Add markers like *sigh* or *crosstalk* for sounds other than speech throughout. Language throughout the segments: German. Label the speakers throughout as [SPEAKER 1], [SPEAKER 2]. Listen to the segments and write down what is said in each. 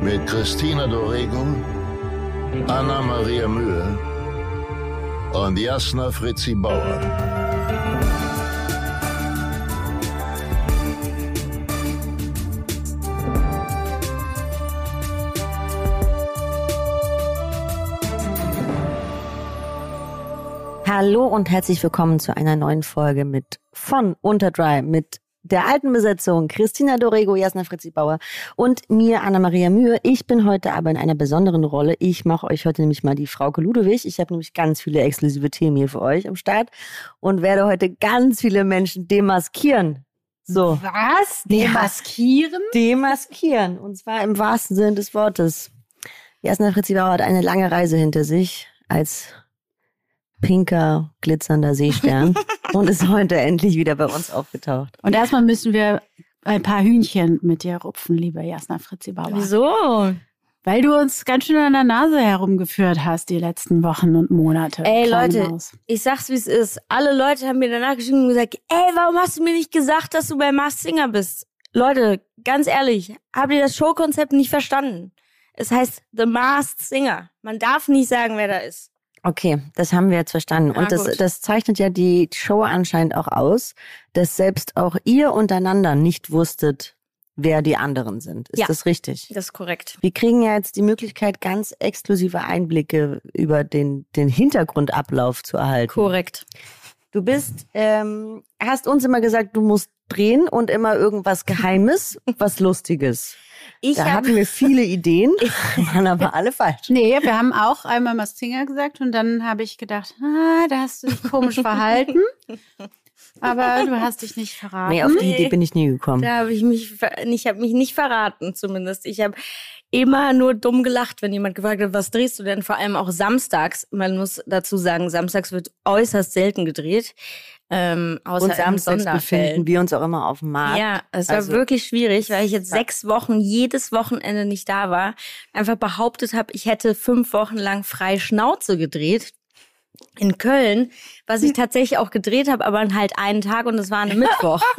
[SPEAKER 1] mit Christina Dorego, Anna Maria Mühe und Jasna Fritzi Bauer.
[SPEAKER 2] Hallo und herzlich willkommen zu einer neuen Folge mit von Unterdry mit der alten Besetzung Christina Dorego, Jasna Fritzi Bauer und mir Anna-Maria Mühe. Ich bin heute aber in einer besonderen Rolle. Ich mache euch heute nämlich mal die Frauke Ludewig. Ich habe nämlich ganz viele exklusive Themen hier für euch am Start und werde heute ganz viele Menschen demaskieren. So.
[SPEAKER 3] Was? Demaskieren?
[SPEAKER 2] Demaskieren. Und zwar im wahrsten Sinne des Wortes. Jasna Fritzi Bauer hat eine lange Reise hinter sich als pinker, glitzernder Seestern *laughs* und ist heute endlich wieder bei uns aufgetaucht.
[SPEAKER 3] Und erstmal müssen wir ein paar Hühnchen mit dir rupfen, liebe Jasna Fritzi Bauer.
[SPEAKER 2] Wieso?
[SPEAKER 3] Weil du uns ganz schön an der Nase herumgeführt hast die letzten Wochen und Monate.
[SPEAKER 4] Ey Leute, ich sag's wie es ist. Alle Leute haben mir danach geschrieben und gesagt, ey, warum hast du mir nicht gesagt, dass du bei Mars Singer bist? Leute, ganz ehrlich, habt ihr das Showkonzept nicht verstanden? Es heißt The Masked Singer. Man darf nicht sagen, wer da ist.
[SPEAKER 2] Okay, das haben wir jetzt verstanden.
[SPEAKER 4] Ah,
[SPEAKER 2] und das, das zeichnet ja die Show anscheinend auch aus, dass selbst auch ihr untereinander nicht wusstet, wer die anderen sind. Ist
[SPEAKER 4] Ja.
[SPEAKER 2] das richtig?
[SPEAKER 4] Das ist korrekt.
[SPEAKER 2] Wir kriegen ja jetzt die Möglichkeit, ganz exklusive Einblicke über den, den Hintergrundablauf zu erhalten.
[SPEAKER 4] Korrekt.
[SPEAKER 2] Du bist, ähm, hast uns immer gesagt, du musst drehen und immer irgendwas Geheimes, *laughs* was Lustiges.
[SPEAKER 4] Ich
[SPEAKER 2] da
[SPEAKER 4] hab-
[SPEAKER 2] hatten wir viele Ideen, *laughs* *laughs* waren aber alle falsch.
[SPEAKER 3] Nee, wir haben auch einmal Mastinger gesagt und dann habe ich gedacht, ah, da hast du dich komisch verhalten. Aber du hast dich nicht verraten.
[SPEAKER 2] Nee, auf die Idee bin ich nie gekommen.
[SPEAKER 4] Da habe ich mich, ich habe mich nicht verraten, zumindest. Ich habe immer nur dumm gelacht, wenn jemand gefragt hat, was drehst du denn? Vor allem auch samstags. Man muss dazu sagen, samstags wird äußerst selten gedreht. Ähm, außer
[SPEAKER 2] Und samstags befinden wir uns auch immer auf dem Markt.
[SPEAKER 4] Ja, es war
[SPEAKER 2] Also-
[SPEAKER 4] wirklich schwierig, weil ich jetzt
[SPEAKER 2] Ja.
[SPEAKER 4] sechs Wochen jedes Wochenende nicht da war. Einfach behauptet habe, ich hätte fünf Wochen lang frei Schnauze gedreht in Köln, was ich *laughs* tatsächlich auch gedreht habe, aber halt einen Tag und es war ein Mittwoch. *laughs*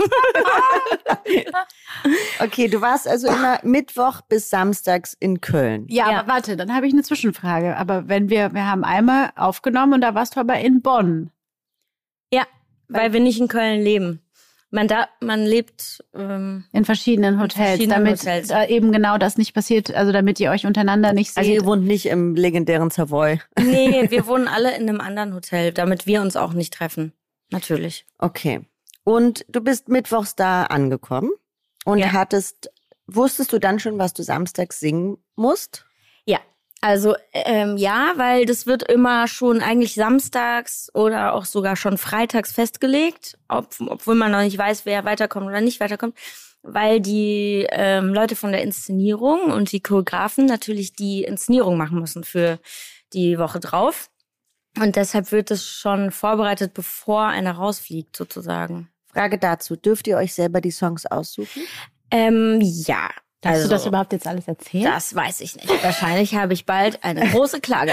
[SPEAKER 4] *laughs*
[SPEAKER 2] Okay, du warst also immer Mittwoch bis Samstags in Köln.
[SPEAKER 3] Ja,
[SPEAKER 4] Ja.
[SPEAKER 3] aber warte, dann habe ich eine Zwischenfrage. Aber wenn wir, wir haben einmal aufgenommen und da warst du aber in Bonn.
[SPEAKER 4] ja, weil wir nicht in Köln leben. Man da, man lebt. Ähm,
[SPEAKER 3] In verschiedenen Hotels,
[SPEAKER 4] verschiedenen
[SPEAKER 3] damit
[SPEAKER 4] Hotels.
[SPEAKER 3] da eben genau das nicht passiert, also damit ihr euch untereinander nicht seht.
[SPEAKER 2] Also ihr wohnt nicht im legendären Savoy.
[SPEAKER 4] nee, *laughs* wir wohnen alle in einem anderen Hotel, damit wir uns auch nicht treffen. Natürlich.
[SPEAKER 2] Okay. Und du bist mittwochs da angekommen und
[SPEAKER 4] Ja.
[SPEAKER 2] hattest, wusstest du dann schon, was du samstags singen musst?
[SPEAKER 4] Also ähm, ja, weil das wird immer schon eigentlich samstags oder auch sogar schon freitags festgelegt, ob, obwohl man noch nicht weiß, wer weiterkommt oder nicht weiterkommt, weil die ähm, Leute von der Inszenierung und die Choreografen natürlich die Inszenierung machen müssen für die Woche drauf. Und deshalb wird es schon vorbereitet, bevor einer rausfliegt, sozusagen.
[SPEAKER 2] Frage dazu, dürft ihr euch selber die Songs aussuchen?
[SPEAKER 4] Ähm, ja.
[SPEAKER 3] Darfst
[SPEAKER 4] also,
[SPEAKER 3] du das überhaupt jetzt alles erzählen?
[SPEAKER 4] Das weiß ich nicht. Wahrscheinlich habe ich bald eine große Klage.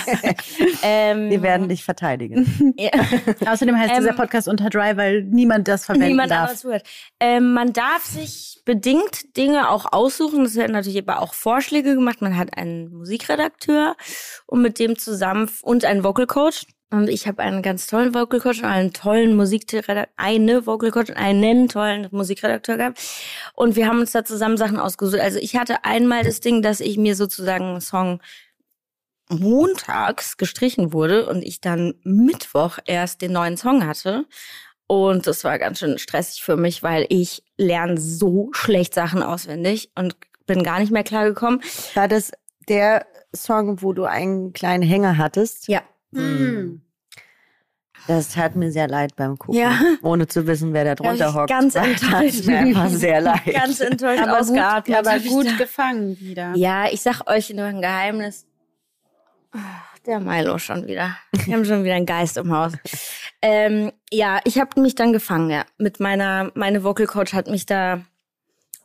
[SPEAKER 4] *laughs* ähm,
[SPEAKER 2] Wir werden dich verteidigen.
[SPEAKER 4] ja, *laughs*
[SPEAKER 3] Außerdem heißt
[SPEAKER 4] Ähm,
[SPEAKER 3] dieser Podcast unter Dry, weil niemand das verwenden
[SPEAKER 4] niemand
[SPEAKER 3] darf.
[SPEAKER 4] anderes zuhört. Ähm, man darf sich bedingt Dinge auch aussuchen. Es werden natürlich aber auch Vorschläge gemacht. Man hat einen Musikredakteur und mit dem zusammen und einen Vocal Coach. Und ich habe einen ganz tollen Vocal Coach und einen tollen Musikredakteur, eine Vocal Coach und einen tollen Musikredakteur gehabt. Und wir haben uns da zusammen Sachen ausgesucht. Also ich hatte einmal das Ding, dass ich mir sozusagen einen Song montags gestrichen wurde und ich dann Mittwoch erst den neuen Song hatte. Und das war ganz schön stressig für mich, weil ich lerne so schlecht Sachen auswendig und bin gar nicht mehr klargekommen.
[SPEAKER 2] War das der Song, wo du einen kleinen Hänger hattest?
[SPEAKER 4] Ja.
[SPEAKER 3] Hm.
[SPEAKER 2] Das tat mir sehr leid beim Gucken.
[SPEAKER 4] Ja. *laughs*
[SPEAKER 2] Ohne zu wissen, wer da drunter
[SPEAKER 4] ich
[SPEAKER 2] hockt.
[SPEAKER 4] ganz *laughs* enttäuscht.
[SPEAKER 2] mir einfach sehr *laughs* leid.
[SPEAKER 4] Ganz enttäuscht
[SPEAKER 3] Aber gut,
[SPEAKER 4] ausgeatmet.
[SPEAKER 3] aber
[SPEAKER 4] hab ich
[SPEAKER 3] gut gefangen wieder.
[SPEAKER 4] Ja, ich sag euch nur ein Geheimnis. Ach, Der Milo schon wieder. Wir haben schon wieder einen Geist im Haus. Ähm, ja, ich habe mich dann gefangen, ja. Mit meiner, meine Vocal Coach hat mich da,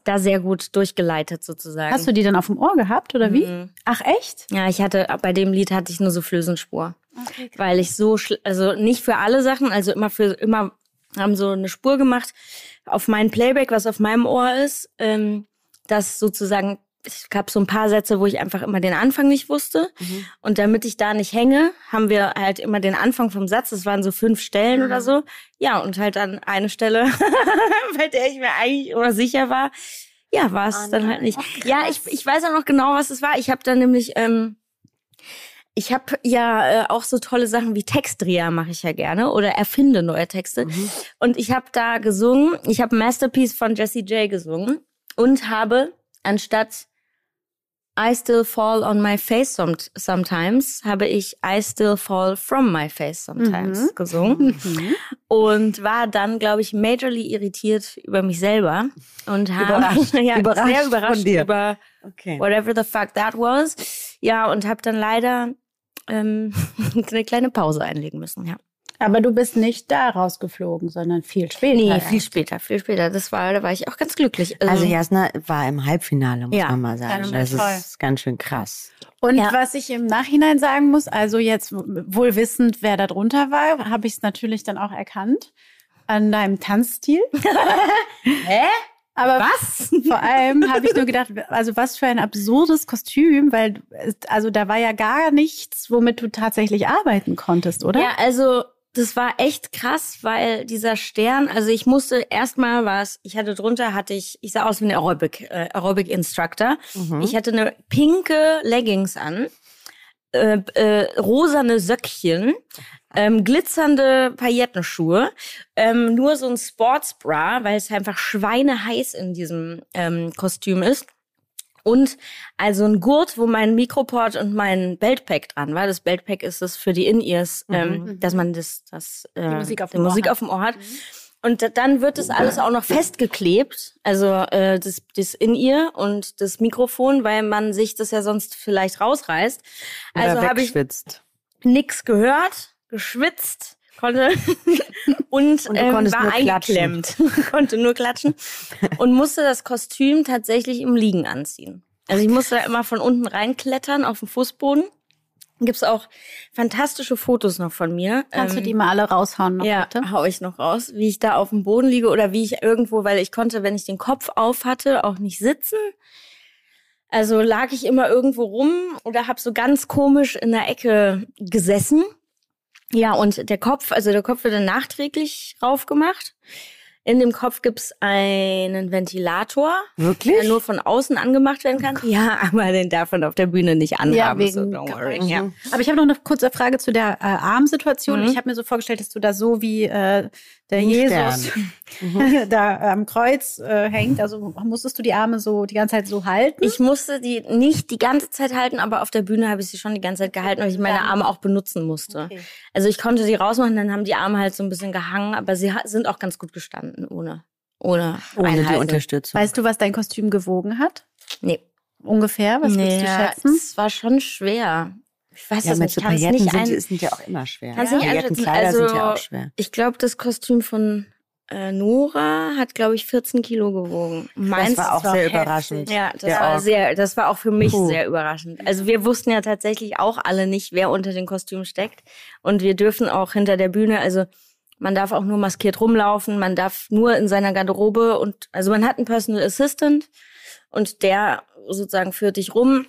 [SPEAKER 4] da sehr gut durchgeleitet sozusagen.
[SPEAKER 3] Hast du die dann auf dem Ohr gehabt oder wie?
[SPEAKER 4] Mhm.
[SPEAKER 3] Ach echt?
[SPEAKER 4] Ja, ich hatte, bei dem Lied hatte ich nur so Flösenspur. Weil ich so, also nicht für alle Sachen, also immer für, immer haben so eine Spur gemacht auf mein Playback, was auf meinem Ohr ist, ähm, das sozusagen, es gab so ein paar Sätze, wo ich einfach immer den Anfang nicht wusste. Und damit ich da nicht hänge, haben wir halt immer den Anfang vom Satz, das waren so fünf Stellen oder so. Ja, und halt an eine Stelle, *laughs* bei der ich mir eigentlich immer sicher war, ja, war es dann halt nicht. ja, ich, ich weiß auch noch genau, was es war. Ich habe dann nämlich, ähm, ich habe ja äh, auch so tolle Sachen wie Textdreher mache ich ja gerne oder erfinde neue Texte. Und ich habe da gesungen, ich habe Masterpiece von Jessie J gesungen und habe anstatt I still fall on my face some sometimes, habe ich I still fall from my face sometimes gesungen und war dann, glaube ich, majorly irritiert über mich selber und habe
[SPEAKER 2] Überrascht. *laughs*
[SPEAKER 4] ja,
[SPEAKER 2] Überrascht
[SPEAKER 4] sehr
[SPEAKER 2] von
[SPEAKER 4] überrascht
[SPEAKER 2] dir.
[SPEAKER 4] über
[SPEAKER 2] Okay.
[SPEAKER 4] whatever the fuck that was. Ja, und habe dann leider ähm, *laughs* eine kleine Pause einlegen müssen. Ja.
[SPEAKER 3] Aber du bist nicht da rausgeflogen, sondern viel später.
[SPEAKER 4] Nee,
[SPEAKER 3] erst.
[SPEAKER 4] viel später, viel später. Das war, da war ich auch ganz glücklich.
[SPEAKER 2] Also Jasna war im Halbfinale, muss
[SPEAKER 4] Ja,
[SPEAKER 2] man mal sagen. Das
[SPEAKER 3] toll.
[SPEAKER 2] ist ganz schön krass.
[SPEAKER 3] Und
[SPEAKER 4] Ja.
[SPEAKER 3] was ich im Nachhinein sagen muss, also jetzt wohl wissend, wer da drunter war, habe ich es natürlich dann auch erkannt an deinem Tanzstil. *laughs*
[SPEAKER 4] Hä?
[SPEAKER 3] Aber
[SPEAKER 4] Was? *laughs*
[SPEAKER 3] vor allem habe ich nur gedacht, also was für ein absurdes Kostüm, weil also da war ja gar nichts, womit du tatsächlich arbeiten konntest, oder?
[SPEAKER 4] Ja, also das war echt krass, weil dieser Stern, also ich musste erstmal was, ich hatte drunter, hatte ich, ich sah aus wie ein Aerobic, äh, Aerobic Instructor. Ich hatte eine pinke Leggings an, äh, äh, rosane Söckchen, ähm, glitzernde Paillettenschuhe, ähm, nur so ein Sportsbra, weil es einfach schweineheiß in diesem ähm, Kostüm ist. Und also ein Gurt, wo mein Mikroport und mein Beltpack dran war. Das Beltpack ist das für die In-Ears, ähm, dass man das, das äh,
[SPEAKER 3] Die Musik auf
[SPEAKER 4] die
[SPEAKER 3] dem Ohr
[SPEAKER 4] Musik
[SPEAKER 3] hat.
[SPEAKER 4] auf dem Ohr hat. Und da- dann wird das alles auch noch festgeklebt, also äh, das, das In-Ear und das Mikrofon, weil man sich das ja sonst vielleicht rausreißt. Also habe ich nix gehört, geschwitzt, konnte *laughs* und,
[SPEAKER 2] Und du
[SPEAKER 4] ähm, war eingeklemmt, *laughs* konnte nur klatschen und musste das Kostüm tatsächlich im Liegen anziehen. Also ich musste da immer von unten reinklettern auf den Fußboden. Gibt's auch fantastische Fotos noch von mir.
[SPEAKER 3] Kannst du
[SPEAKER 4] Ähm,
[SPEAKER 3] die mal alle raushauen noch
[SPEAKER 4] ja,
[SPEAKER 3] bitte?
[SPEAKER 4] hau ich noch raus, wie ich da auf dem Boden liege oder wie ich irgendwo, weil ich konnte, wenn ich den Kopf auf hatte, auch nicht sitzen. Also lag ich immer irgendwo rum oder habe so ganz komisch in der Ecke gesessen. Ja, und der Kopf, also der Kopf wird dann nachträglich raufgemacht. In dem Kopf gibt's einen Ventilator,
[SPEAKER 2] Wirklich?
[SPEAKER 4] der nur von außen angemacht werden kann. Ja, aber den darf man auf der Bühne nicht anhaben.
[SPEAKER 3] Ja, wegen
[SPEAKER 4] so don't worry.
[SPEAKER 3] Geräusch.
[SPEAKER 4] Ja.
[SPEAKER 3] Aber ich habe noch eine kurze Frage zu der äh, Armsituation.
[SPEAKER 4] Mhm.
[SPEAKER 3] Ich habe mir so vorgestellt, dass du da so wie äh, der
[SPEAKER 2] Ein
[SPEAKER 3] Jesus *laughs* da am Kreuz äh, hängt. Also musstest du die Arme so die ganze Zeit so halten?
[SPEAKER 4] Ich musste die nicht die ganze Zeit halten, aber auf der Bühne habe ich sie schon die ganze Zeit gehalten, weil ich meine Arme auch benutzen musste.
[SPEAKER 3] Okay.
[SPEAKER 4] Also ich konnte sie rausmachen, dann haben die Arme halt so ein bisschen gehangen, aber sie sind auch ganz gut gestanden, ohne ohne,
[SPEAKER 2] Ohne die. Unterstützung.
[SPEAKER 3] Weißt du, was dein Kostüm gewogen hat?
[SPEAKER 4] Nee.
[SPEAKER 3] Ungefähr? Was würdest du
[SPEAKER 4] ja,
[SPEAKER 3] schätzen?
[SPEAKER 4] Es war schon schwer. Ich weiß
[SPEAKER 2] ja,
[SPEAKER 4] das
[SPEAKER 2] mit
[SPEAKER 4] nicht.
[SPEAKER 2] so Pailletten
[SPEAKER 4] nicht
[SPEAKER 2] sind,
[SPEAKER 4] ein,
[SPEAKER 2] sind ja auch immer schwer.
[SPEAKER 4] kann's nicht einschätzen.
[SPEAKER 2] Paillettenkleider sind ja
[SPEAKER 4] Also,
[SPEAKER 2] auch schwer.
[SPEAKER 4] Ich glaube, das Kostüm von äh, Nora hat, glaube ich, 14 Kilo gewogen. Meins
[SPEAKER 2] war auch
[SPEAKER 3] war
[SPEAKER 2] sehr
[SPEAKER 3] heftig.
[SPEAKER 2] überraschend.
[SPEAKER 4] Ja, das war
[SPEAKER 2] Org.
[SPEAKER 4] sehr, das war auch für mich
[SPEAKER 2] Puh.
[SPEAKER 4] sehr überraschend. Also wir wussten ja tatsächlich auch alle nicht, wer unter den Kostümen steckt. Und wir dürfen auch hinter der Bühne, also man darf auch nur maskiert rumlaufen, man darf nur in seiner Garderobe und, also man hat einen Personal Assistant und der sozusagen führt dich rum.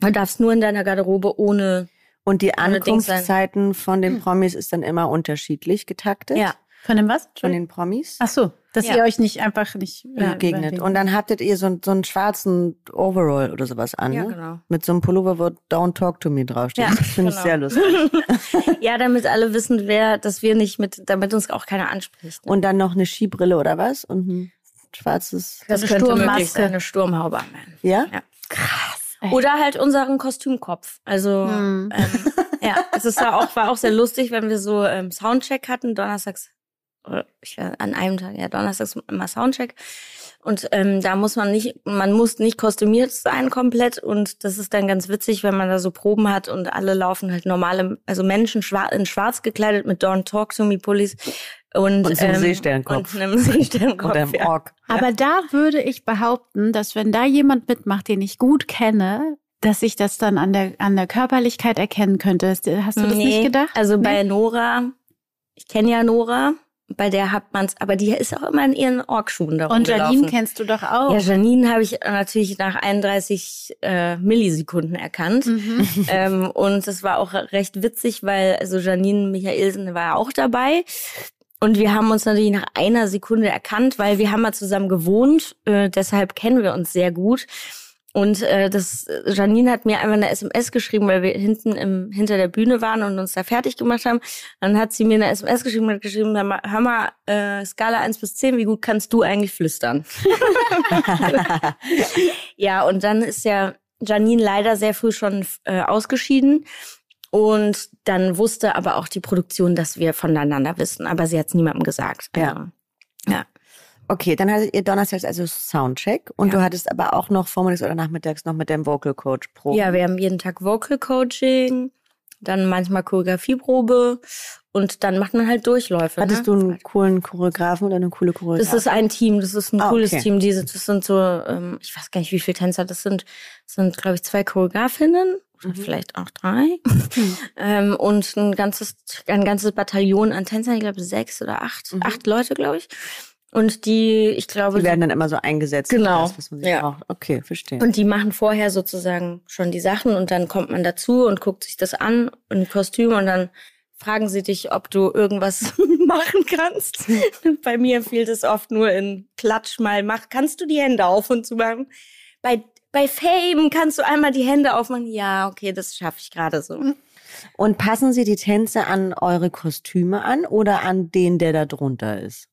[SPEAKER 4] Du darfst nur in deiner Garderobe ohne,
[SPEAKER 2] Und die Ankunftszeiten von den Promis ist dann immer unterschiedlich getaktet.
[SPEAKER 4] ja.
[SPEAKER 3] Von dem was?
[SPEAKER 2] Von den Promis.
[SPEAKER 3] Ach so, dass
[SPEAKER 4] Ja.
[SPEAKER 3] ihr euch nicht einfach nicht
[SPEAKER 2] begegnet. Und dann hattet ihr so, so einen schwarzen Overall oder sowas an,
[SPEAKER 4] Ja,
[SPEAKER 2] ne?
[SPEAKER 4] genau.
[SPEAKER 2] Mit so einem Pullover, wo Don't Talk to Me draufsteht.
[SPEAKER 4] Ja,
[SPEAKER 2] das finde ich
[SPEAKER 4] genau.
[SPEAKER 2] sehr lustig. *laughs*
[SPEAKER 4] Ja, damit alle wissen, wer, dass wir nicht mit, damit uns auch keiner anspricht. ne?
[SPEAKER 2] Und dann noch eine Skibrille oder was? Und ein schwarzes.
[SPEAKER 3] Das
[SPEAKER 4] Eine
[SPEAKER 3] könnte
[SPEAKER 4] Sturmmaske.
[SPEAKER 3] möglich sein.
[SPEAKER 4] Eine Sturmhaube anmelden.
[SPEAKER 2] Ja?
[SPEAKER 4] Ja. Krass. Oder halt unseren Kostümkopf. Also
[SPEAKER 3] Hm.
[SPEAKER 4] ähm, Ja, es ist auch, war auch sehr lustig, wenn wir so ähm, Soundcheck hatten, donnerstags, ich war an einem Tag, ja, donnerstags immer Soundcheck. Und ähm, da muss man nicht, man muss nicht kostümiert sein komplett. Und das ist dann ganz witzig, wenn man da so Proben hat und alle laufen halt normale, also Menschen schwar in schwarz gekleidet mit Don't Talk to Me Pullis. Und,
[SPEAKER 2] Und einem
[SPEAKER 4] ähm,
[SPEAKER 2] Seesternkopf.
[SPEAKER 4] Und einem *laughs* Seesternkopf.
[SPEAKER 2] Oder im
[SPEAKER 4] ja.
[SPEAKER 2] Ork.
[SPEAKER 3] Aber da würde ich behaupten, dass wenn da jemand mitmacht, den ich gut kenne, dass ich das dann an der, an der Körperlichkeit erkennen könnte. Hast du das
[SPEAKER 4] Nee,
[SPEAKER 3] nicht gedacht?
[SPEAKER 4] Also
[SPEAKER 3] Nee?
[SPEAKER 4] bei Nora, ich kenne ja Nora, bei der hat man's, aber die ist auch immer in ihren Orkschuhen da
[SPEAKER 3] Und Janine
[SPEAKER 4] rumgelaufen.
[SPEAKER 3] kennst du doch auch.
[SPEAKER 4] Ja, Janine habe ich natürlich nach 31 äh, Millisekunden erkannt.
[SPEAKER 3] Mhm. *laughs*
[SPEAKER 4] ähm, und das war auch recht witzig, weil also Janine Michaelsen war ja auch dabei. Und wir haben uns natürlich nach einer Sekunde erkannt, weil wir haben mal zusammen gewohnt. Äh, deshalb kennen wir uns sehr gut. Und äh, das Janine hat mir einfach eine SMS geschrieben, weil wir hinten im, hinter der Bühne waren und uns da fertig gemacht haben. Dann hat sie mir eine SMS geschrieben und hat geschrieben, hör mal, hör mal äh, Skala 1 bis 10, wie gut kannst du eigentlich flüstern? *laughs* ja, und dann ist ja Janine leider sehr früh schon äh, ausgeschieden. Und dann wusste aber auch die Produktion, dass wir voneinander wissen. Aber sie hat es niemandem gesagt.
[SPEAKER 2] Ja.
[SPEAKER 4] Also, ja.
[SPEAKER 2] Okay, dann hattet ihr donnerstags also Soundcheck und
[SPEAKER 4] Ja.
[SPEAKER 2] du hattest aber auch noch vormittags oder nachmittags noch mit deinem Vocal Coach Proben.
[SPEAKER 4] Ja, wir haben jeden Tag Vocal Coaching, dann manchmal Choreografieprobe und dann macht man halt Durchläufe.
[SPEAKER 2] Hattest
[SPEAKER 4] ne?
[SPEAKER 2] du einen coolen Choreografen oder eine coole
[SPEAKER 4] Das
[SPEAKER 2] Choreografin?
[SPEAKER 4] ist ein Team, das ist ein
[SPEAKER 2] Ah,
[SPEAKER 4] cooles
[SPEAKER 2] okay.
[SPEAKER 4] Team. Diese, das sind so, ähm, ich weiß gar nicht, wie viele Tänzer das sind. Das sind, glaube ich, zwei Choreografinnen, oder
[SPEAKER 2] Mhm.
[SPEAKER 4] vielleicht auch drei. *laughs* ähm, und ein ganzes, ein ganzes Bataillon an Tänzern, ich glaube sechs oder acht,
[SPEAKER 2] Mhm.
[SPEAKER 4] acht Leute, glaube ich. Und die, ich glaube,
[SPEAKER 2] Die werden dann immer so eingesetzt.
[SPEAKER 4] Genau.
[SPEAKER 2] Das, was man sich
[SPEAKER 4] Ja.
[SPEAKER 2] braucht. Okay, verstehe.
[SPEAKER 4] Und die machen vorher sozusagen schon die Sachen und dann kommt man dazu und guckt sich das an und ein Kostüm und dann fragen sie dich, ob du irgendwas *laughs* machen kannst. *laughs* Bei mir fehlt es oft nur in Klatsch mal, mach, kannst du die Hände auf und zu machen? Bei, bei Fame kannst du einmal die Hände aufmachen. Ja, okay, das schaffe ich gerade so.
[SPEAKER 2] Und passen Sie die Tänze an eure Kostüme an oder an den, der da drunter ist?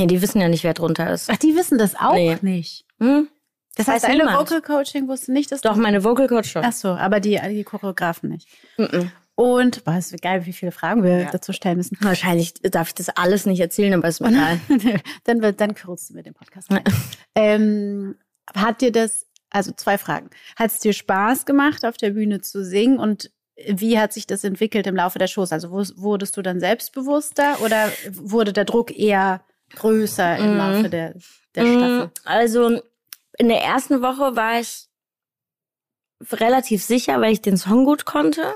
[SPEAKER 4] Ja, die wissen ja nicht, wer drunter ist.
[SPEAKER 3] Ach, die wissen das auch
[SPEAKER 4] Nee.
[SPEAKER 3] nicht.
[SPEAKER 4] Hm?
[SPEAKER 3] Das heißt, deine
[SPEAKER 4] niemand.
[SPEAKER 3] Vocal Coaching wusste nicht, dass
[SPEAKER 4] Doch,
[SPEAKER 3] du...
[SPEAKER 4] meine Vocal Coach schon.
[SPEAKER 3] Ach so, aber die, die Choreografen nicht.
[SPEAKER 4] Mhm.
[SPEAKER 3] Und, boah, ist geil, wie viele Fragen wir
[SPEAKER 4] Ja.
[SPEAKER 3] dazu stellen müssen.
[SPEAKER 4] Wahrscheinlich darf ich das alles nicht erzählen, aber ist mir egal. *laughs*
[SPEAKER 3] dann, wird, dann kürzen wir den Podcast. ähm, hat dir das, also zwei Fragen. Hat es dir Spaß gemacht, auf der Bühne zu singen und wie hat sich das entwickelt im Laufe der Shows? Also wurdest du dann selbstbewusster oder wurde der Druck eher größer im
[SPEAKER 4] Mhm.
[SPEAKER 3] Laufe der, der
[SPEAKER 4] Mm,
[SPEAKER 3] Staffel?
[SPEAKER 4] Also in der ersten Woche war ich relativ sicher, weil ich den Song gut konnte.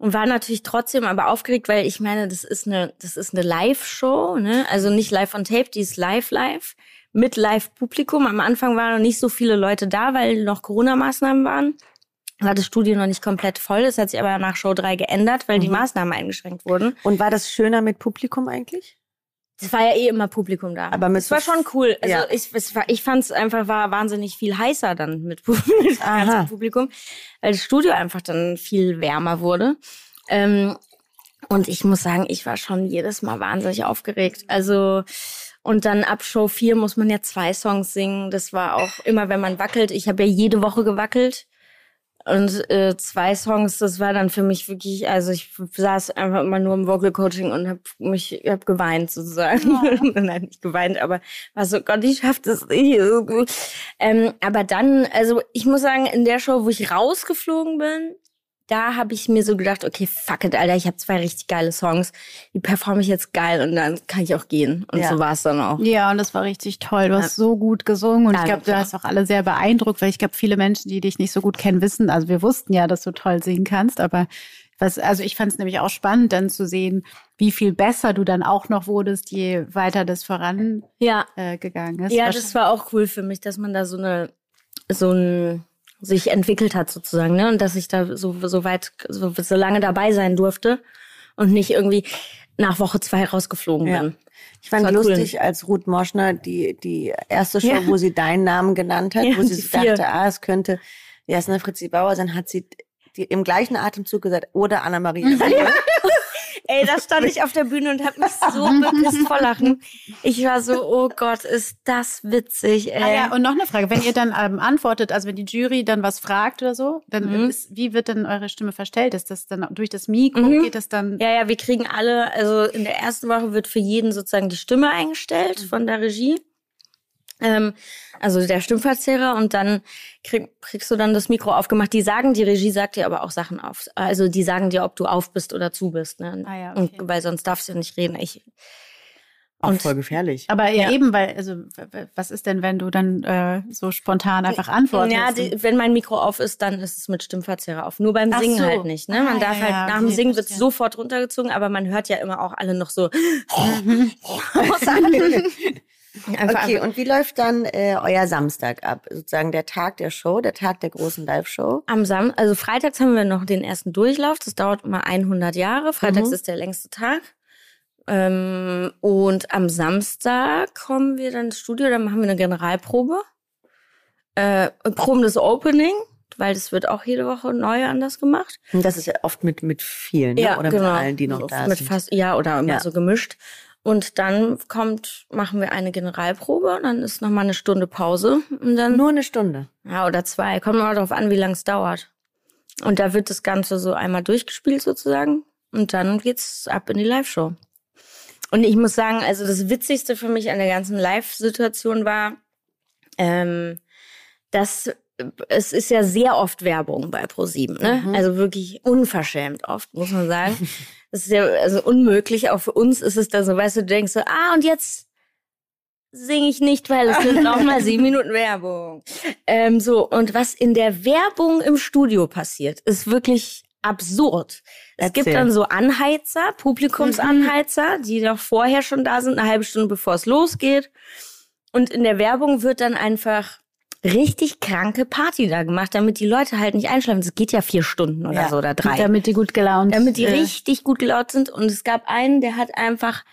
[SPEAKER 4] Und war natürlich trotzdem aber aufgeregt, weil ich meine, das ist eine, das ist eine Live-Show, ne? Also nicht live on tape, die ist live live mit Live-Publikum. Am Anfang waren noch nicht so viele Leute da, weil noch Corona-Maßnahmen waren. War das Studio noch nicht komplett voll. Das hat sich aber nach Show 3 geändert, weil die
[SPEAKER 2] Mhm.
[SPEAKER 4] Maßnahmen eingeschränkt wurden.
[SPEAKER 2] Und war das schöner mit Publikum eigentlich?
[SPEAKER 4] Es war ja eh immer Publikum da.
[SPEAKER 2] Aber mit
[SPEAKER 4] es war schon cool. Also
[SPEAKER 2] Ja.
[SPEAKER 4] ich, es war, ich fand es einfach war wahnsinnig viel heißer dann mit, *laughs* mit ganzem Publikum, weil das Studio einfach dann viel wärmer wurde. Ähm, und ich muss sagen, ich war schon jedes Mal wahnsinnig aufgeregt. Also und dann ab Show 4 muss man ja zwei Songs singen. Das war auch immer, wenn man wackelt. Ich habe ja jede Woche gewackelt. Und äh, zwei Songs, das war dann für mich wirklich, also ich saß einfach immer nur im Vocal Coaching und habe mich, hab geweint sozusagen. *laughs* Nein, nicht geweint, aber war so, Gott, ich schaff das nicht. Ähm, aber dann, also ich muss sagen, in der Show, wo ich rausgeflogen bin, da habe ich mir so gedacht, okay, fuck it, Alter, ich habe zwei richtig geile Songs, die performe ich jetzt geil und dann kann ich auch gehen. Und
[SPEAKER 2] Ja.
[SPEAKER 4] so war es dann auch.
[SPEAKER 3] Ja, und das war richtig toll. Du hast so gut gesungen und ich
[SPEAKER 4] Danke.
[SPEAKER 3] glaube, du hast auch alle sehr beeindruckt, weil ich glaube, viele Menschen, die dich nicht so gut kennen, wissen, also wir wussten ja, dass du toll singen kannst, aber was, also ich fand es nämlich auch spannend, dann zu sehen, wie viel besser du dann auch noch wurdest, je weiter das vorangegangen
[SPEAKER 4] Ja,
[SPEAKER 3] äh, ist.
[SPEAKER 4] Ja, das war auch cool für mich, dass man da so eine, so ein, sich entwickelt hat sozusagen, ne? Und dass ich da so, so weit, so, so lange dabei sein durfte und nicht irgendwie nach Woche zwei rausgeflogen
[SPEAKER 2] Ja.
[SPEAKER 4] bin.
[SPEAKER 2] Ich fand
[SPEAKER 4] war cool.
[SPEAKER 2] lustig, als Ruth Moschner die, die erste Show,
[SPEAKER 4] Ja.
[SPEAKER 2] wo sie deinen Namen genannt hat,
[SPEAKER 4] Ja,
[SPEAKER 2] wo sie
[SPEAKER 4] vier.
[SPEAKER 2] dachte, ah, es könnte Jasna Fritzi Bauer sein, hat sie die, im gleichen Atemzug gesagt, oder Anna-Maria. *laughs* *laughs*
[SPEAKER 4] Ey, da stand ich auf der Bühne und habe mich so *laughs* bepisst vor Lachen. Ich war so, oh Gott, ist das witzig, ey.
[SPEAKER 3] Ah ja, und noch eine Frage. Wenn ihr dann ähm, antwortet, also wenn die Jury dann was fragt oder so, dann
[SPEAKER 4] Mhm.
[SPEAKER 3] ist, wie wird denn eure Stimme verstellt? Ist das dann durch das Mikro?
[SPEAKER 4] Mhm.
[SPEAKER 3] Geht das dann?
[SPEAKER 4] Ja, ja, wir kriegen alle, also in der ersten Woche wird für jeden sozusagen die Stimme eingestellt von der Regie. Ähm, also der Stimmverzehrer und dann krieg, kriegst du dann das Mikro aufgemacht. Die sagen, die Regie sagt dir aber auch Sachen auf. Also die sagen dir, ob du auf bist oder zu bist. Ne?
[SPEAKER 3] Ah ja,
[SPEAKER 4] und,
[SPEAKER 3] okay.
[SPEAKER 4] weil sonst darfst du ja nicht reden. Ich,
[SPEAKER 2] Auch
[SPEAKER 4] Und-
[SPEAKER 2] voll gefährlich.
[SPEAKER 3] Aber ja,
[SPEAKER 4] Ja.
[SPEAKER 3] eben, weil, also, was ist denn, wenn du dann äh, so spontan einfach antwortest?
[SPEAKER 4] ja, die, wenn mein Mikro auf ist, dann ist es mit Stimmverzehrer auf. Nur beim
[SPEAKER 3] Ach
[SPEAKER 4] Singen
[SPEAKER 3] so.
[SPEAKER 4] halt nicht. Ne? Man
[SPEAKER 3] Ah,
[SPEAKER 4] darf
[SPEAKER 3] ja,
[SPEAKER 4] halt
[SPEAKER 3] ja,
[SPEAKER 4] nach dem
[SPEAKER 3] okay,
[SPEAKER 4] Singen wird sofort runtergezogen, aber man hört ja immer auch alle noch so. *laughs* *laughs* *laughs* Einfach,
[SPEAKER 2] Okay, und wie läuft dann äh, euer Samstag ab? Sozusagen der Tag der Show, der Tag der großen Live-Show?
[SPEAKER 4] Am Sam also freitags haben wir noch den ersten Durchlauf. Das dauert immer 100 Jahre. Freitags
[SPEAKER 2] Mhm.
[SPEAKER 4] ist der längste Tag. Ähm, und am Samstag kommen wir dann ins Studio, dann machen wir eine Generalprobe. Äh, proben das Opening, weil das wird auch jede Woche neu anders gemacht.
[SPEAKER 2] Und das ist ja oft mit, mit vielen, ne? oder mit allen, die noch
[SPEAKER 4] So
[SPEAKER 2] da
[SPEAKER 4] mit
[SPEAKER 2] sind.
[SPEAKER 4] Fast, ja, oder immer
[SPEAKER 2] Ja.
[SPEAKER 4] so gemischt. Und dann kommt, machen wir eine Generalprobe, und dann ist nochmal eine Stunde Pause und dann
[SPEAKER 2] Nur eine Stunde.
[SPEAKER 4] ja, oder zwei. Kommt mal darauf an, wie lang es dauert. Und da wird das Ganze so einmal durchgespielt sozusagen. Und dann geht's ab in die Live-Show. Und ich muss sagen, also das Witzigste für mich an der ganzen Live-Situation war, ähm, dass es ist ja sehr oft Werbung bei ProSieben, ne?
[SPEAKER 2] Mhm.
[SPEAKER 4] Also wirklich unverschämt oft, muss man sagen. *laughs* Das ist ja also unmöglich. Auch für uns ist es da so, weißt du, du denkst so, ah, und jetzt singe ich nicht, weil es sind noch mal sieben Minuten Werbung. Ähm, so, und was in der Werbung im Studio passiert, ist wirklich absurd. Es
[SPEAKER 2] Erzähl.
[SPEAKER 4] gibt dann so Anheizer, Publikumsanheizer, die doch vorher schon da sind, eine halbe Stunde bevor es losgeht. Und in der Werbung wird dann einfach richtig kranke Party da gemacht, damit die Leute halt nicht einschlafen. Es geht ja vier Stunden oder
[SPEAKER 2] Ja.
[SPEAKER 4] so oder drei.
[SPEAKER 3] Damit die gut gelaunt
[SPEAKER 4] Damit die
[SPEAKER 3] äh,
[SPEAKER 4] richtig gut gelaunt sind. Und es gab einen, der hat einfach